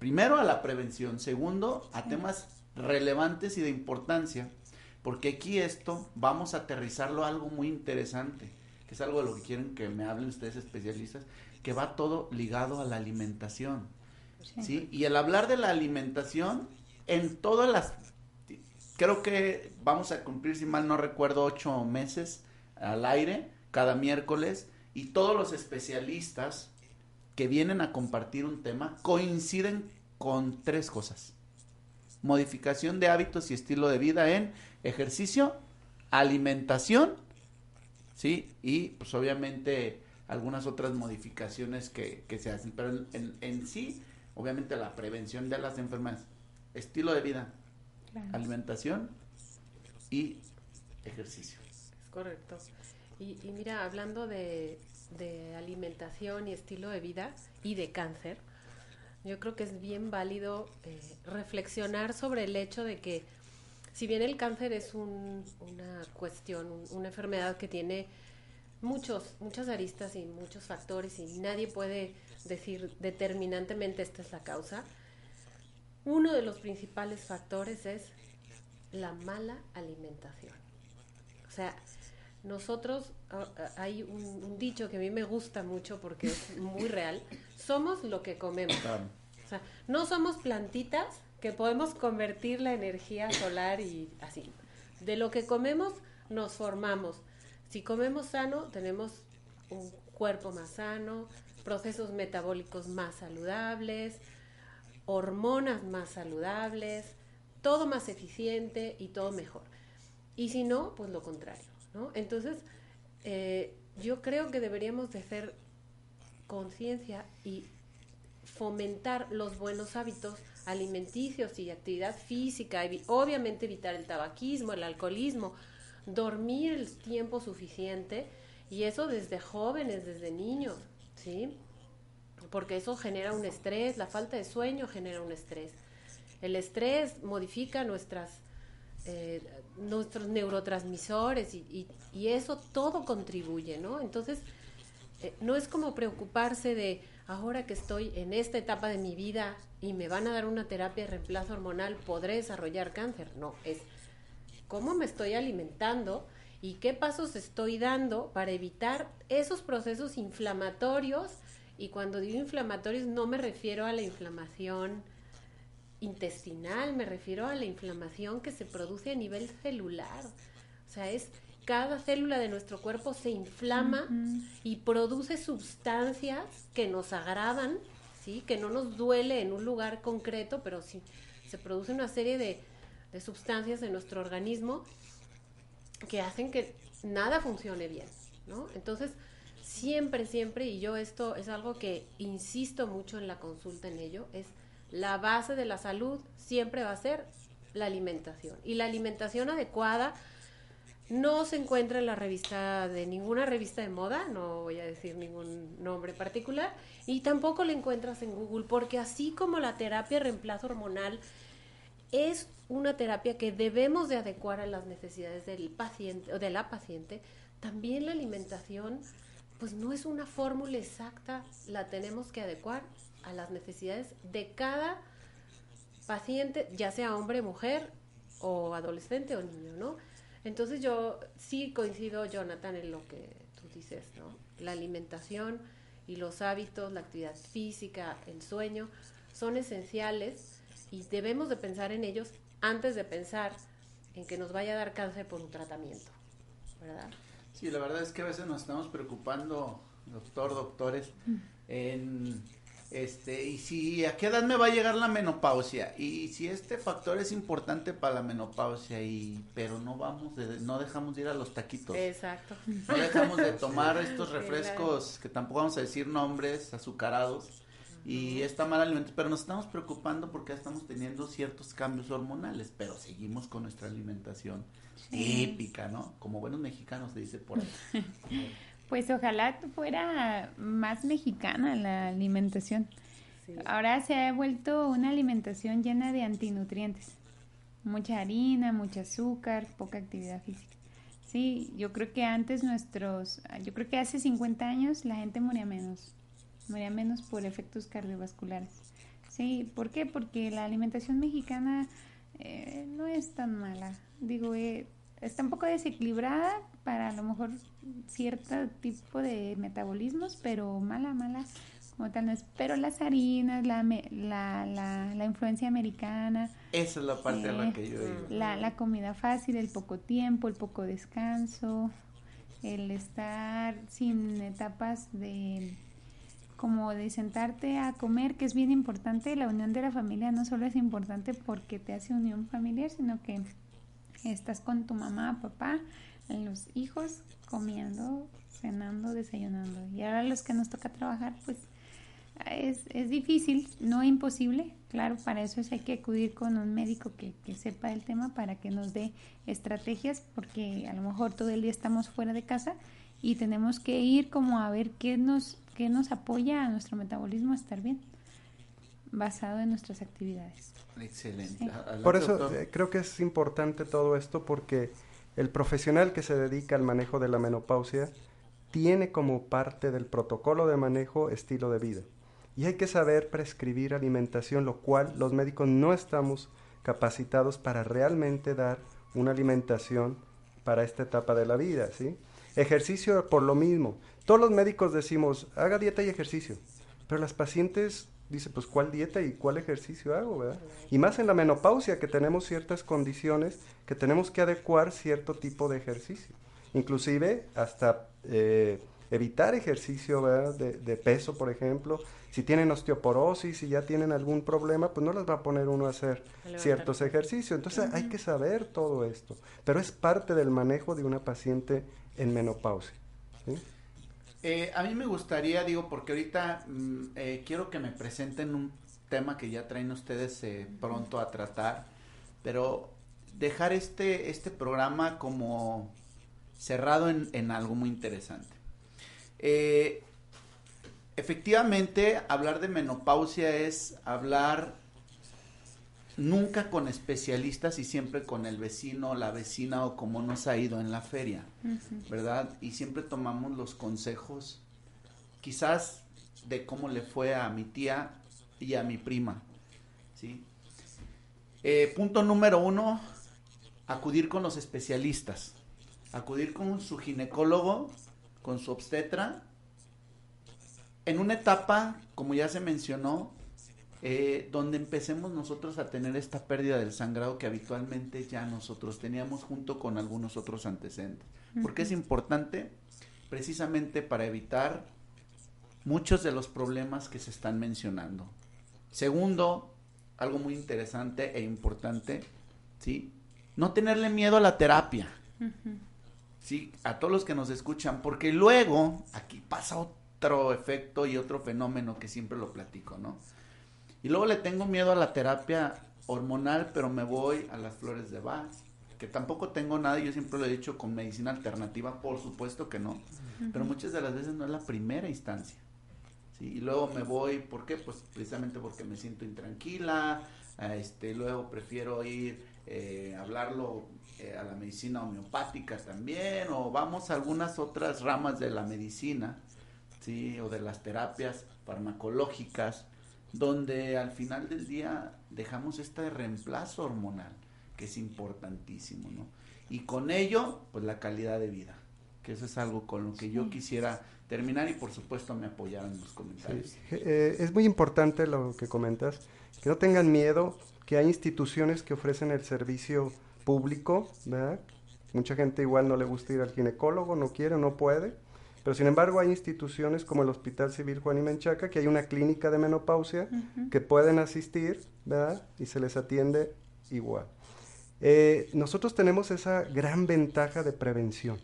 primero a la prevención, segundo a temas relevantes y de importancia, porque aquí esto vamos a aterrizarlo a algo muy interesante, que es algo de lo que quieren que me hablen ustedes especialistas, que va todo ligado a la alimentación. ¿sí? Y el hablar de la alimentación en todas las creo que vamos a cumplir, si mal no recuerdo, ocho meses al aire cada miércoles y todos los especialistas que vienen a compartir un tema coinciden con tres cosas. Modificación de hábitos y estilo de vida en ejercicio, alimentación, ¿sí? Y pues obviamente algunas otras modificaciones que, se hacen, pero en, en, sí, obviamente la prevención de las enfermedades, estilo de vida, alimentación y ejercicio. Es correcto. Y, y mira, hablando de, de alimentación y estilo de vida y de cáncer, yo creo que es bien válido eh, reflexionar sobre el hecho de que si bien el cáncer es una cuestión, una enfermedad que tiene muchos, muchas aristas y muchos factores y nadie puede decir determinantemente esta es la causa, uno de los principales factores es la mala alimentación. O sea, nosotros, ah, ah, hay un, dicho que a mí me gusta mucho porque es muy real, somos lo que comemos. O sea, no somos plantitas que podemos convertir la energía solar y así. De lo que comemos nos formamos. Si comemos sano, tenemos un cuerpo más sano, procesos metabólicos más saludables, hormonas más saludables, todo más eficiente y todo mejor. Y si no, pues lo contrario. Entonces, eh, yo creo que deberíamos de hacer conciencia y fomentar los buenos hábitos alimenticios y actividad física, obviamente evitar el tabaquismo, el alcoholismo, dormir el tiempo suficiente y eso desde jóvenes, desde niños, ¿sí? Porque eso genera un estrés, la falta de sueño genera un estrés. El estrés modifica nuestras eh, nuestros neurotransmisores y, y, eso todo contribuye, ¿no? Entonces, eh, no es como preocuparse de ahora que estoy en esta etapa de mi vida y me van a dar una terapia de reemplazo hormonal, podré desarrollar cáncer. No, es cómo me estoy alimentando y qué pasos estoy dando para evitar esos procesos inflamatorios. Y cuando digo inflamatorios no me refiero a la inflamación intestinal, me refiero a la inflamación que se produce a nivel celular. O sea, es cada célula de nuestro cuerpo se inflama y produce sustancias que nos agradan, ¿sí? que no nos duele en un lugar concreto, pero sí se produce una serie de, de sustancias en nuestro organismo que hacen que nada funcione bien, ¿no? Entonces, siempre, siempre, y yo esto es algo que insisto mucho en la consulta en ello, es la base de la salud siempre va a ser la alimentación. Y la alimentación adecuada No se encuentra en la revista de ninguna revista de moda, no voy a decir ningún nombre particular, y tampoco la encuentras en Google, porque así como la terapia reemplazo hormonal es una terapia que debemos de adecuar a las necesidades del paciente o de la paciente, también la alimentación pues no es una fórmula exacta, la tenemos que adecuar a las necesidades de cada paciente, ya sea hombre, mujer o adolescente o niño, ¿no? Entonces yo sí coincido, Jonathan, en lo que tú dices, ¿no? La alimentación y los hábitos, la actividad física, el sueño, son esenciales y debemos de pensar en ellos antes de pensar en que nos vaya a dar cáncer por un tratamiento, ¿verdad? Sí, la verdad es que a veces nos estamos preocupando, doctor, doctores, en este, y si a qué edad me va a llegar la menopausia, y si este factor es importante para la menopausia, y pero no vamos, de, no dejamos de ir a los taquitos. Exacto. No dejamos de tomar estos refrescos, que tampoco vamos a decir nombres, azucarados, y esta mala alimentación, pero nos estamos preocupando porque ya estamos teniendo ciertos cambios hormonales, pero seguimos con nuestra alimentación típica, ¿no? Como buenos mexicanos se dice por ahí. Pues ojalá fuera más mexicana la alimentación. Ahora se ha vuelto una alimentación llena de antinutrientes. Mucha harina, mucho azúcar, poca actividad física. Sí, yo creo que antes nuestros, yo creo que hace 50 años la gente moría menos. Moría menos por efectos cardiovasculares. Sí, ¿por qué? Porque la alimentación mexicana eh, no es tan mala. Digo, eh, está un poco desequilibrada para a lo mejor cierto tipo de metabolismos, pero mala, mala como tal no es. Pero las harinas, la, la, la, la influencia americana. Esa es la parte a la que yo digo. La, la comida fácil, el poco tiempo, el poco descanso, el estar sin etapas de como de sentarte a comer, que es bien importante. La unión de la familia no solo es importante porque te hace unión familiar, sino que estás con tu mamá, papá, los hijos comiendo, cenando, desayunando. Y ahora los que nos toca trabajar, pues es, es difícil, no imposible. Claro, para eso hay que acudir con un médico que, que sepa el tema para que nos dé estrategias, porque a lo mejor todo el día estamos fuera de casa y tenemos que ir como a ver qué nos, qué nos apoya a nuestro metabolismo a estar bien, basado en nuestras actividades. Excelente. Por eso eh, creo que es importante todo esto porque el profesional que se dedica al manejo de la menopausia tiene como parte del protocolo de manejo estilo de vida. Y hay que saber prescribir alimentación, lo cual los médicos no estamos capacitados para realmente dar una alimentación para esta etapa de la vida, ¿sí? Ejercicio por lo mismo. Todos los médicos decimos, haga dieta y ejercicio, pero las pacientes dicen, pues ¿cuál dieta y cuál ejercicio hago, verdad? Y más en la menopausia, que tenemos ciertas condiciones que tenemos que adecuar cierto tipo de ejercicio. Inclusive hasta eh, evitar ejercicio De, de, peso, por ejemplo. Si tienen osteoporosis, y ya tienen algún problema, pues no les va a poner uno a hacer ciertos ejercicios. Entonces hay que saber todo esto. Pero es parte del manejo de una paciente en menopausia. Eh, a mí me gustaría, digo, porque ahorita mm, eh, quiero que me presenten un tema que ya traen ustedes eh, pronto a tratar, pero dejar este, este programa como cerrado en, en algo muy interesante. efectivamente, hablar de menopausia es hablar nunca con especialistas y siempre con el vecino, la vecina o como nos ha ido en la feria, ¿verdad? Y siempre tomamos los consejos, quizás de cómo le fue a mi tía y a mi prima, ¿sí? Eh, punto número uno, acudir con los especialistas, acudir con su ginecólogo, con su obstetra, en una etapa, como ya se mencionó, eh, donde empecemos nosotros a tener esta pérdida del sangrado que habitualmente ya nosotros teníamos junto con algunos otros antecedentes. Porque es importante precisamente para evitar muchos de los problemas que se están mencionando. Segundo, algo muy interesante e importante, ¿sí? No tenerle miedo a la terapia. Sí, a todos los que nos escuchan, porque luego aquí pasa otro efecto y otro fenómeno que siempre lo platico, ¿no? Y luego le tengo miedo a la terapia hormonal, pero me voy a las flores de Bach, que tampoco tengo nada, yo siempre lo he dicho con medicina alternativa, por supuesto que no, pero muchas de las veces no es la primera instancia. ¿sí? Y luego me voy, ¿por qué? Pues precisamente porque me siento intranquila, este, luego prefiero ir eh, hablarlo eh, a la medicina homeopática también, o vamos a algunas otras ramas de la medicina, ¿sí? O de las terapias farmacológicas, donde al final del día dejamos este reemplazo hormonal, que es importantísimo, ¿no? Y con ello, pues la calidad de vida, que eso es algo con lo que yo quisiera terminar y por supuesto me apoyaran en los comentarios. Eh, es muy importante lo que comentas, que no tengan miedo, que hay instituciones que ofrecen el servicio público, ¿verdad? Mucha gente igual no le gusta ir al ginecólogo, no quiere, no puede, pero sin embargo hay instituciones como el Hospital Civil Juan y Menchaca, que hay una clínica de menopausia que pueden asistir, ¿verdad? Y se les atiende igual. Eh, nosotros tenemos esa gran ventaja de prevención.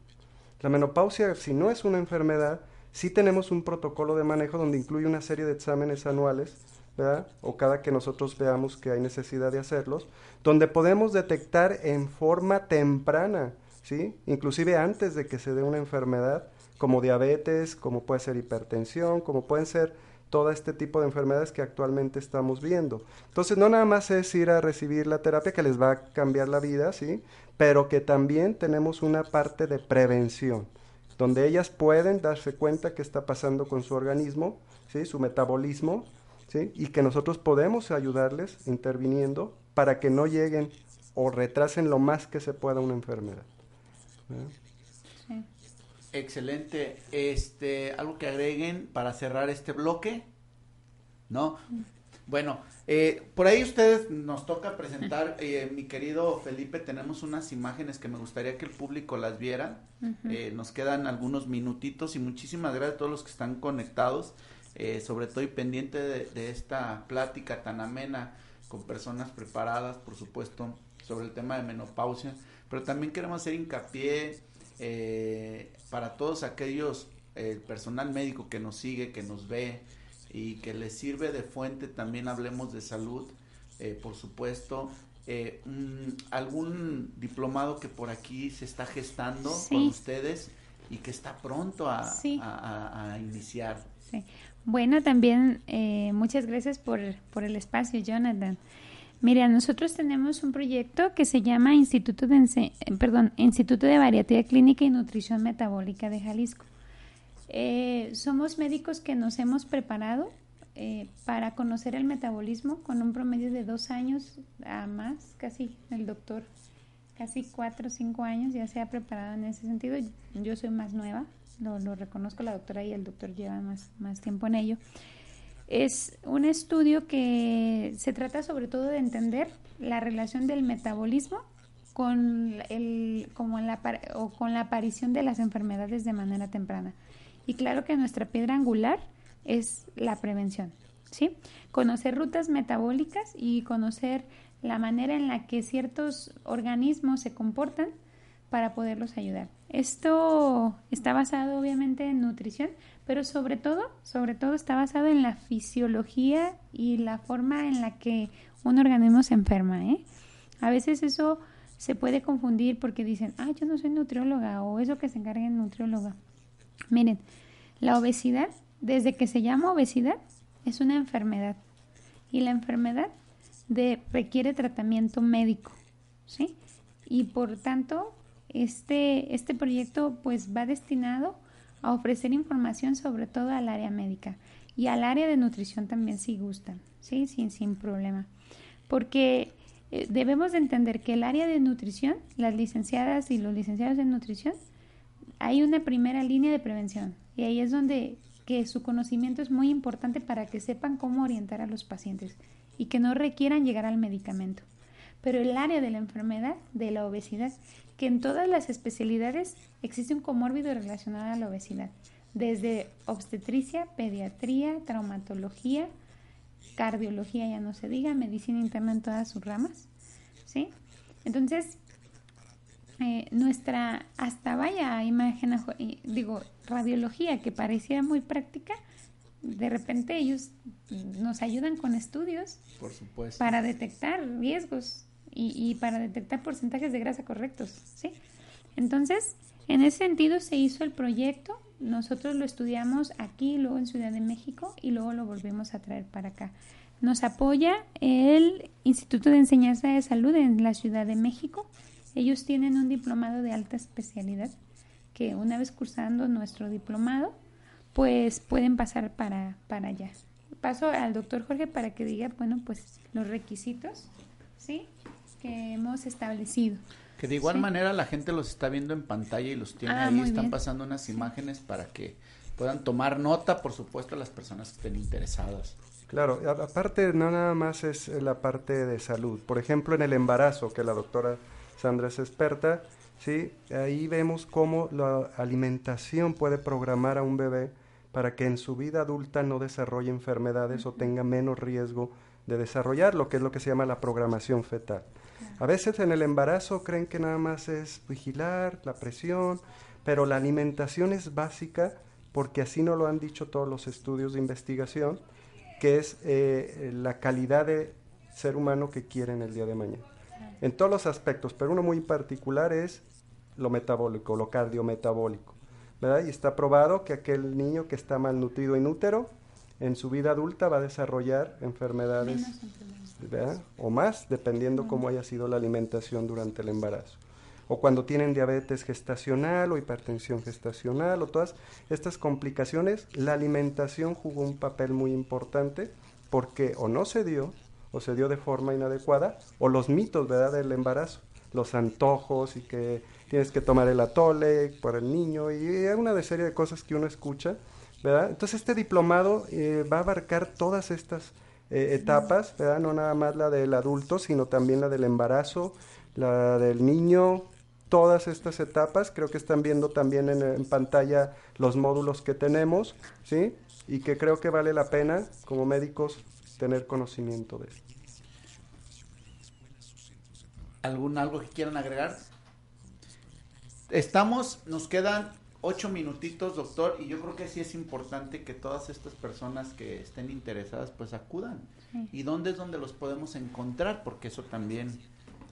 La menopausia, si no es una enfermedad, sí tenemos un protocolo de manejo donde incluye una serie de exámenes anuales, ¿verdad? O cada que nosotros veamos que hay necesidad de hacerlos, donde podemos detectar en forma temprana, ¿sí? Inclusive antes de que se dé una enfermedad, como diabetes, como puede ser hipertensión, como pueden ser todo este tipo de enfermedades que actualmente estamos viendo. Entonces, no nada más es ir a recibir la terapia que les va a cambiar la vida, ¿sí? Pero que también tenemos una parte de prevención, donde ellas pueden darse cuenta qué está pasando con su organismo, ¿sí? Su metabolismo, ¿sí? Y que nosotros podemos ayudarles interviniendo para que no lleguen o retrasen lo más que se pueda una enfermedad. Excelente. Este, algo que agreguen para cerrar este bloque, ¿no? Bueno, eh, por ahí ustedes nos toca presentar, eh, mi querido Felipe, tenemos unas imágenes que me gustaría que el público las viera. Eh, nos quedan algunos minutitos y muchísimas gracias a todos los que están conectados, sobre todo y pendiente de, de esta plática tan amena con personas preparadas, por supuesto, sobre el tema de menopausia, pero también queremos hacer hincapié eh, para todos aquellos, el personal médico que nos sigue, que nos ve y que les sirve de fuente, también hablemos de salud, eh, por supuesto. Eh, algún diplomado que por aquí se está gestando con ustedes y que está pronto a, a, iniciar. Bueno, también eh, muchas gracias por, por el espacio, Jonathan. Mira, nosotros tenemos un proyecto que se llama Instituto de, eh, perdón, Instituto de Bariatría Clínica y Nutrición Metabólica de Jalisco. Eh, somos médicos que nos hemos preparado eh, para conocer el metabolismo con un promedio de dos años a más, casi el doctor, casi cuatro o cinco años ya se ha preparado en ese sentido. Yo soy más nueva, lo, lo reconozco la doctora y el doctor lleva más, más tiempo en ello. Es un estudio que se trata sobre todo de entender la relación del metabolismo con, el, como la, o con la aparición de las enfermedades de manera temprana. Y claro que nuestra piedra angular es la prevención, ¿sí? Conocer rutas metabólicas y conocer la manera en la que ciertos organismos se comportan para poderlos ayudar. Esto está basado obviamente en nutrición, pero sobre todo, sobre todo está basado en la fisiología y la forma en la que un organismo se enferma. ¿eh? A veces eso se puede confundir porque dicen, ah, yo no soy nutrióloga o eso que se encarga en nutrióloga. Miren, la obesidad, desde que se llama obesidad, es una enfermedad y la enfermedad requiere tratamiento médico, ¿sí? Y por tanto, este, este proyecto pues va destinado a ofrecer información sobre todo al área médica y al área de nutrición también si gustan, ¿sí? Sin, sin problema. Porque eh, debemos de entender que el área de nutrición, las licenciadas y los licenciados en nutrición, hay una primera línea de prevención y ahí es donde que su conocimiento es muy importante para que sepan cómo orientar a los pacientes y que no requieran llegar al medicamento. Pero el área de la enfermedad, de la obesidad, que en todas las especialidades existe un comórbido relacionado a la obesidad, desde obstetricia, pediatría, traumatología, cardiología, ya no se diga, medicina interna en todas sus ramas, ¿sí? Entonces, eh, nuestra, hasta vaya imagen, digo, radiología, que parecía muy práctica, de repente ellos nos ayudan con estudios Por supuesto. para detectar riesgos y, y para detectar porcentajes de grasa correctos, ¿sí? Entonces, en ese sentido se hizo el proyecto, nosotros lo estudiamos aquí, luego en Ciudad de México y luego lo volvemos a traer para acá. Nos apoya el Instituto de Enseñanza de Salud en la Ciudad de México. Ellos tienen un diplomado de alta especialidad que una vez cursando nuestro diplomado, pues pueden pasar para, para allá. Paso al doctor Jorge para que diga, bueno, pues los requisitos, ¿sí? Que hemos establecido. Que de igual manera la gente los está viendo en pantalla y los tiene Ah, ahí, están bien. pasando unas imágenes para que puedan tomar nota, por supuesto, las personas que estén interesadas. Claro, a- aparte no nada más es eh, la parte de salud. Por ejemplo, en el embarazo, que la doctora Sandra es experta, sí, ahí vemos cómo la alimentación puede programar a un bebé para que en su vida adulta no desarrolle enfermedades o tenga menos riesgo de desarrollar lo que es lo que se llama la programación fetal. A veces en el embarazo creen que nada más es vigilar la presión, pero la alimentación es básica porque así nos lo han dicho todos los estudios de investigación, que es eh, la calidad de ser humano que quieren el día de mañana. En todos los aspectos, pero uno muy particular es lo metabólico, lo cardiometabólico. ¿verdad? Y está probado que aquel niño que está malnutrido en útero, en su vida adulta va a desarrollar enfermedades Menos enfermedades. ¿Verdad? o más, dependiendo cómo haya sido la alimentación durante el embarazo. O cuando tienen diabetes gestacional o hipertensión gestacional o todas estas complicaciones, la alimentación jugó un papel muy importante porque o no se dio o se dio de forma inadecuada o los mitos ¿verdad? del embarazo, los antojos y que tienes que tomar el atole por el niño y una de serie de cosas que uno escucha, ¿verdad? Entonces este diplomado eh, va a abarcar todas estas eh, etapas, ¿verdad? No nada más la del adulto, sino también la del embarazo, la del niño, todas estas etapas. Creo que están viendo también en, en pantalla los módulos que tenemos, ¿sí? Y que creo que vale la pena como médicos tener conocimiento de esto. ¿Algún algo que quieran agregar? Estamos, nos quedan ocho minutitos, doctor, y yo creo que sí es importante que todas estas personas que estén interesadas, pues acudan. Sí. ¿Y dónde es donde los podemos encontrar? Porque eso también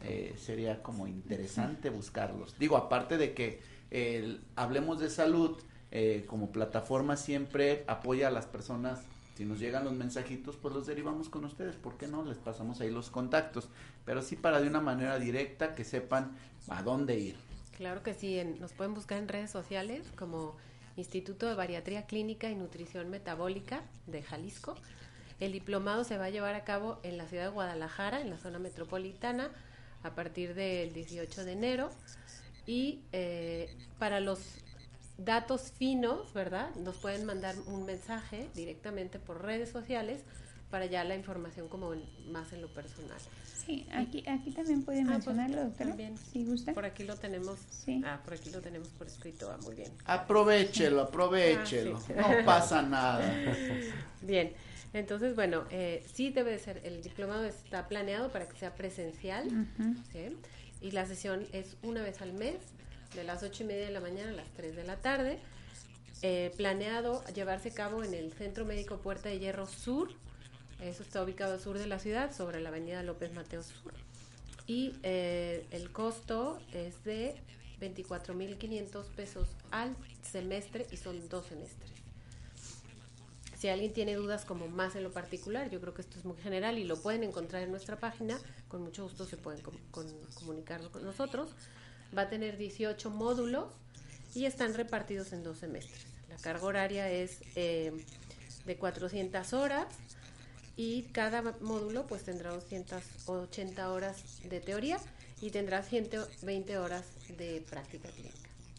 eh, sería como interesante buscarlos. Digo, aparte de que el Hablemos de Salud eh, como plataforma siempre apoya a las personas. Si nos llegan los mensajitos, pues los derivamos con ustedes. ¿Por qué no? Les pasamos ahí los contactos. Pero sí para de una manera directa que sepan a dónde ir. Claro que sí, en- nos pueden buscar en redes sociales como Instituto de Bariatría Clínica y Nutrición Metabólica de Jalisco. El diplomado se va a llevar a cabo en la ciudad de Guadalajara, en la zona metropolitana, a partir del 18 de enero. Y eh, para los datos finos, ¿verdad? Nos pueden mandar un mensaje directamente por redes sociales para ya la información como en- más en lo personal. Sí, aquí, aquí también puede Ah, pues, mencionarlo, doctora, también. si gusta. Por aquí lo tenemos. Sí. Ah, por aquí lo tenemos por escrito. Ah, muy bien. Aprovechelo, aprovechelo. Ah, sí. No pasa nada. Bien. Entonces, bueno, eh, sí debe de ser, el diplomado está planeado para que sea presencial. Y la sesión es una vez al mes, de las ocho y media de la mañana a las 3 de la tarde. Eh, planeado llevarse a cabo en el Centro Médico Puerta de Hierro Sur. Eso está ubicado al sur de la ciudad, sobre la avenida López Mateos Sur. Y eh, el costo es de 24.500 pesos al semestre y son dos semestres. Si alguien tiene dudas como más en lo particular, yo creo que esto es muy general y lo pueden encontrar en nuestra página, con mucho gusto se pueden com- con- comunicar con nosotros. Va a tener 18 módulos y están repartidos en dos semestres. La carga horaria es eh, de 400 horas y cada módulo pues tendrá 280 horas de teoría y tendrá 120 horas de práctica clínica.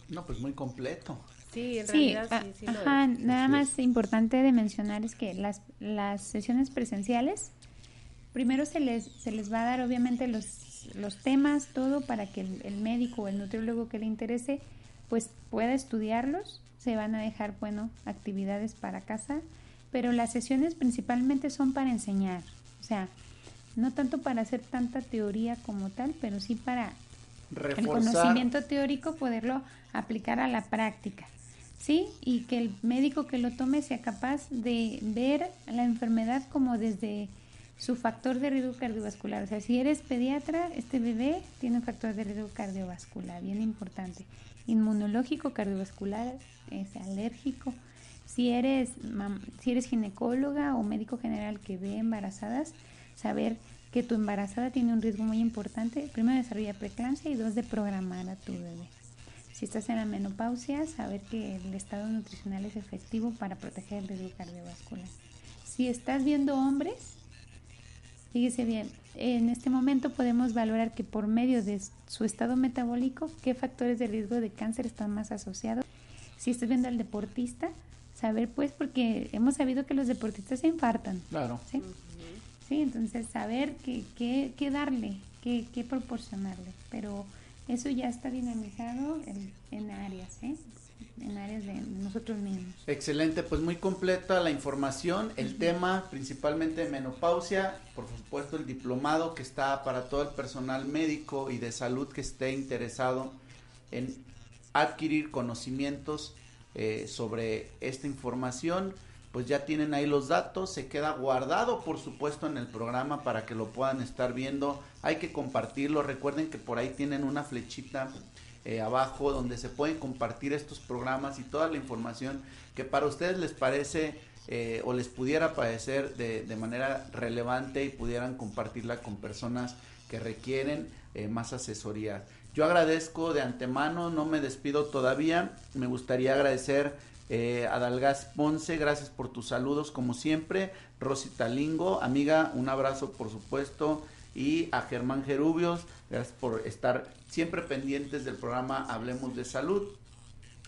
No, pues muy completo. Sí, en realidad sí, sí lo ajá, es. nada más importante de mencionar es que las, las sesiones presenciales, primero se les, se les va a dar obviamente los, los temas, todo para que el, el médico o el nutriólogo que le interese pues pueda estudiarlos, se van a dejar, bueno, actividades para casa, pero las sesiones principalmente son para enseñar, o sea, no tanto para hacer tanta teoría como tal, pero sí para el conocimiento teórico poderlo aplicar a la práctica, ¿sí? Y que el médico que lo tome sea capaz de ver la enfermedad como desde su factor de riesgo cardiovascular. O sea, si eres pediatra, este bebé tiene un factor de riesgo cardiovascular, bien importante. Inmunológico, cardiovascular, es alérgico. Si eres, si eres ginecóloga o médico general que ve embarazadas, saber que tu embarazada tiene un riesgo muy importante, primero de desarrollar preeclampsia y dos de programar a tu bebé. Si estás en la menopausia, saber que el estado nutricional es efectivo para proteger el riesgo cardiovascular. Si estás viendo hombres, fíjese bien, en este momento podemos valorar que por medio de su estado metabólico, qué factores de riesgo de cáncer están más asociados. Si estás viendo al deportista, saber pues porque hemos sabido que los deportistas se infartan. Claro. ¿sí? sí entonces saber qué, qué, qué darle, qué, qué proporcionarle. Pero eso ya está dinamizado en, en áreas, ¿eh? en áreas de nosotros mismos. Excelente, pues muy completa la información, el tema principalmente de menopausia, por supuesto el diplomado que está para todo el personal médico y de salud que esté interesado en adquirir conocimientos eh, sobre esta información, pues ya tienen ahí los datos, se queda guardado por supuesto en el programa para que lo puedan estar viendo, hay que compartirlo, recuerden que por ahí tienen una flechita eh, abajo donde se pueden compartir estos programas y toda la información que para ustedes les parece eh, o les pudiera parecer de, de, manera relevante y pudieran compartirla con personas que requieren más asesoría. Yo agradezco de antemano, no me despido todavía, me gustaría agradecer eh, a Dalgas Ponce, gracias por tus saludos como siempre, Rosita Lingo, amiga, un abrazo por supuesto, y a Germán Gerubios, gracias por estar siempre pendientes del programa Hablemos de Salud.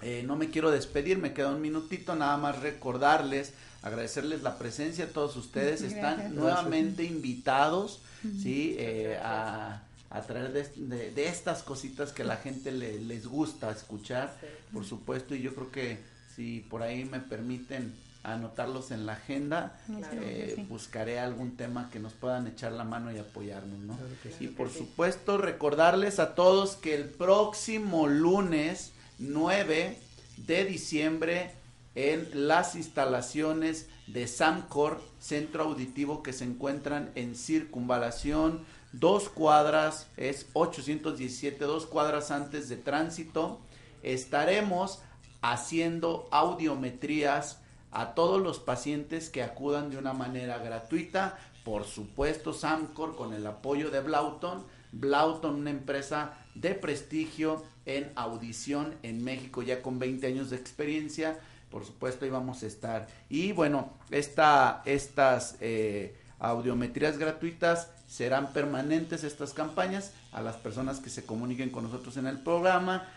Eh, no me quiero despedir, me queda un minutito, nada más recordarles, agradecerles la presencia. A todos ustedes, están nuevamente invitados, ¿sí? Eh, a, traer de, de, estas cositas que a la gente le, les gusta escuchar, por supuesto, y yo creo que si por ahí me permiten anotarlos en la agenda, eh, sí. buscaré algún tema que nos puedan echar la mano y apoyarnos, ¿no? Claro sí. Y por supuesto recordarles a todos que el próximo lunes 9 de diciembre en las instalaciones de Samcor, centro auditivo que se encuentran en circunvalación, dos cuadras, es 817, dos cuadras antes de tránsito, estaremos haciendo audiometrías a todos los pacientes que acudan de una manera gratuita. Por supuesto, Samcor con el apoyo de Blauton. Blauton, una empresa de prestigio en audición en México, ya con 20 años de experiencia. Por supuesto, ahí vamos a estar. Y bueno, esta, estas eh, audiometrías gratuitas serán permanentes estas campañas a las personas que se comuniquen con nosotros en el programa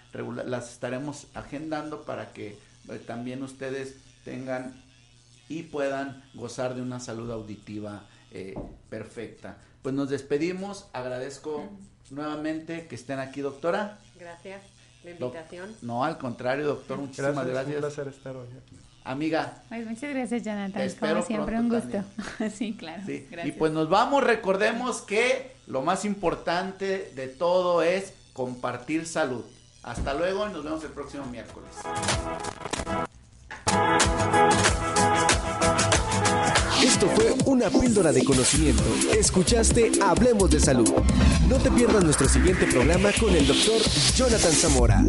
las estaremos agendando para que eh, también ustedes tengan y puedan gozar de una salud auditiva eh, perfecta. Pues nos despedimos, agradezco nuevamente que estén aquí, doctora. Gracias, la invitación. Do no, al contrario, doctor, muchísimas gracias. gracias. Un placer estar hoy. Amiga. Pues muchas gracias, Jonathan. Espero Como siempre, un gusto. sí, claro. Sí. Y pues nos vamos, recordemos que lo más importante de todo es compartir salud. Hasta luego y nos vemos el próximo miércoles. Esto fue una píldora de conocimiento. Escuchaste Hablemos de Salud. No te pierdas nuestro siguiente programa con el doctor Jonathan Zamora.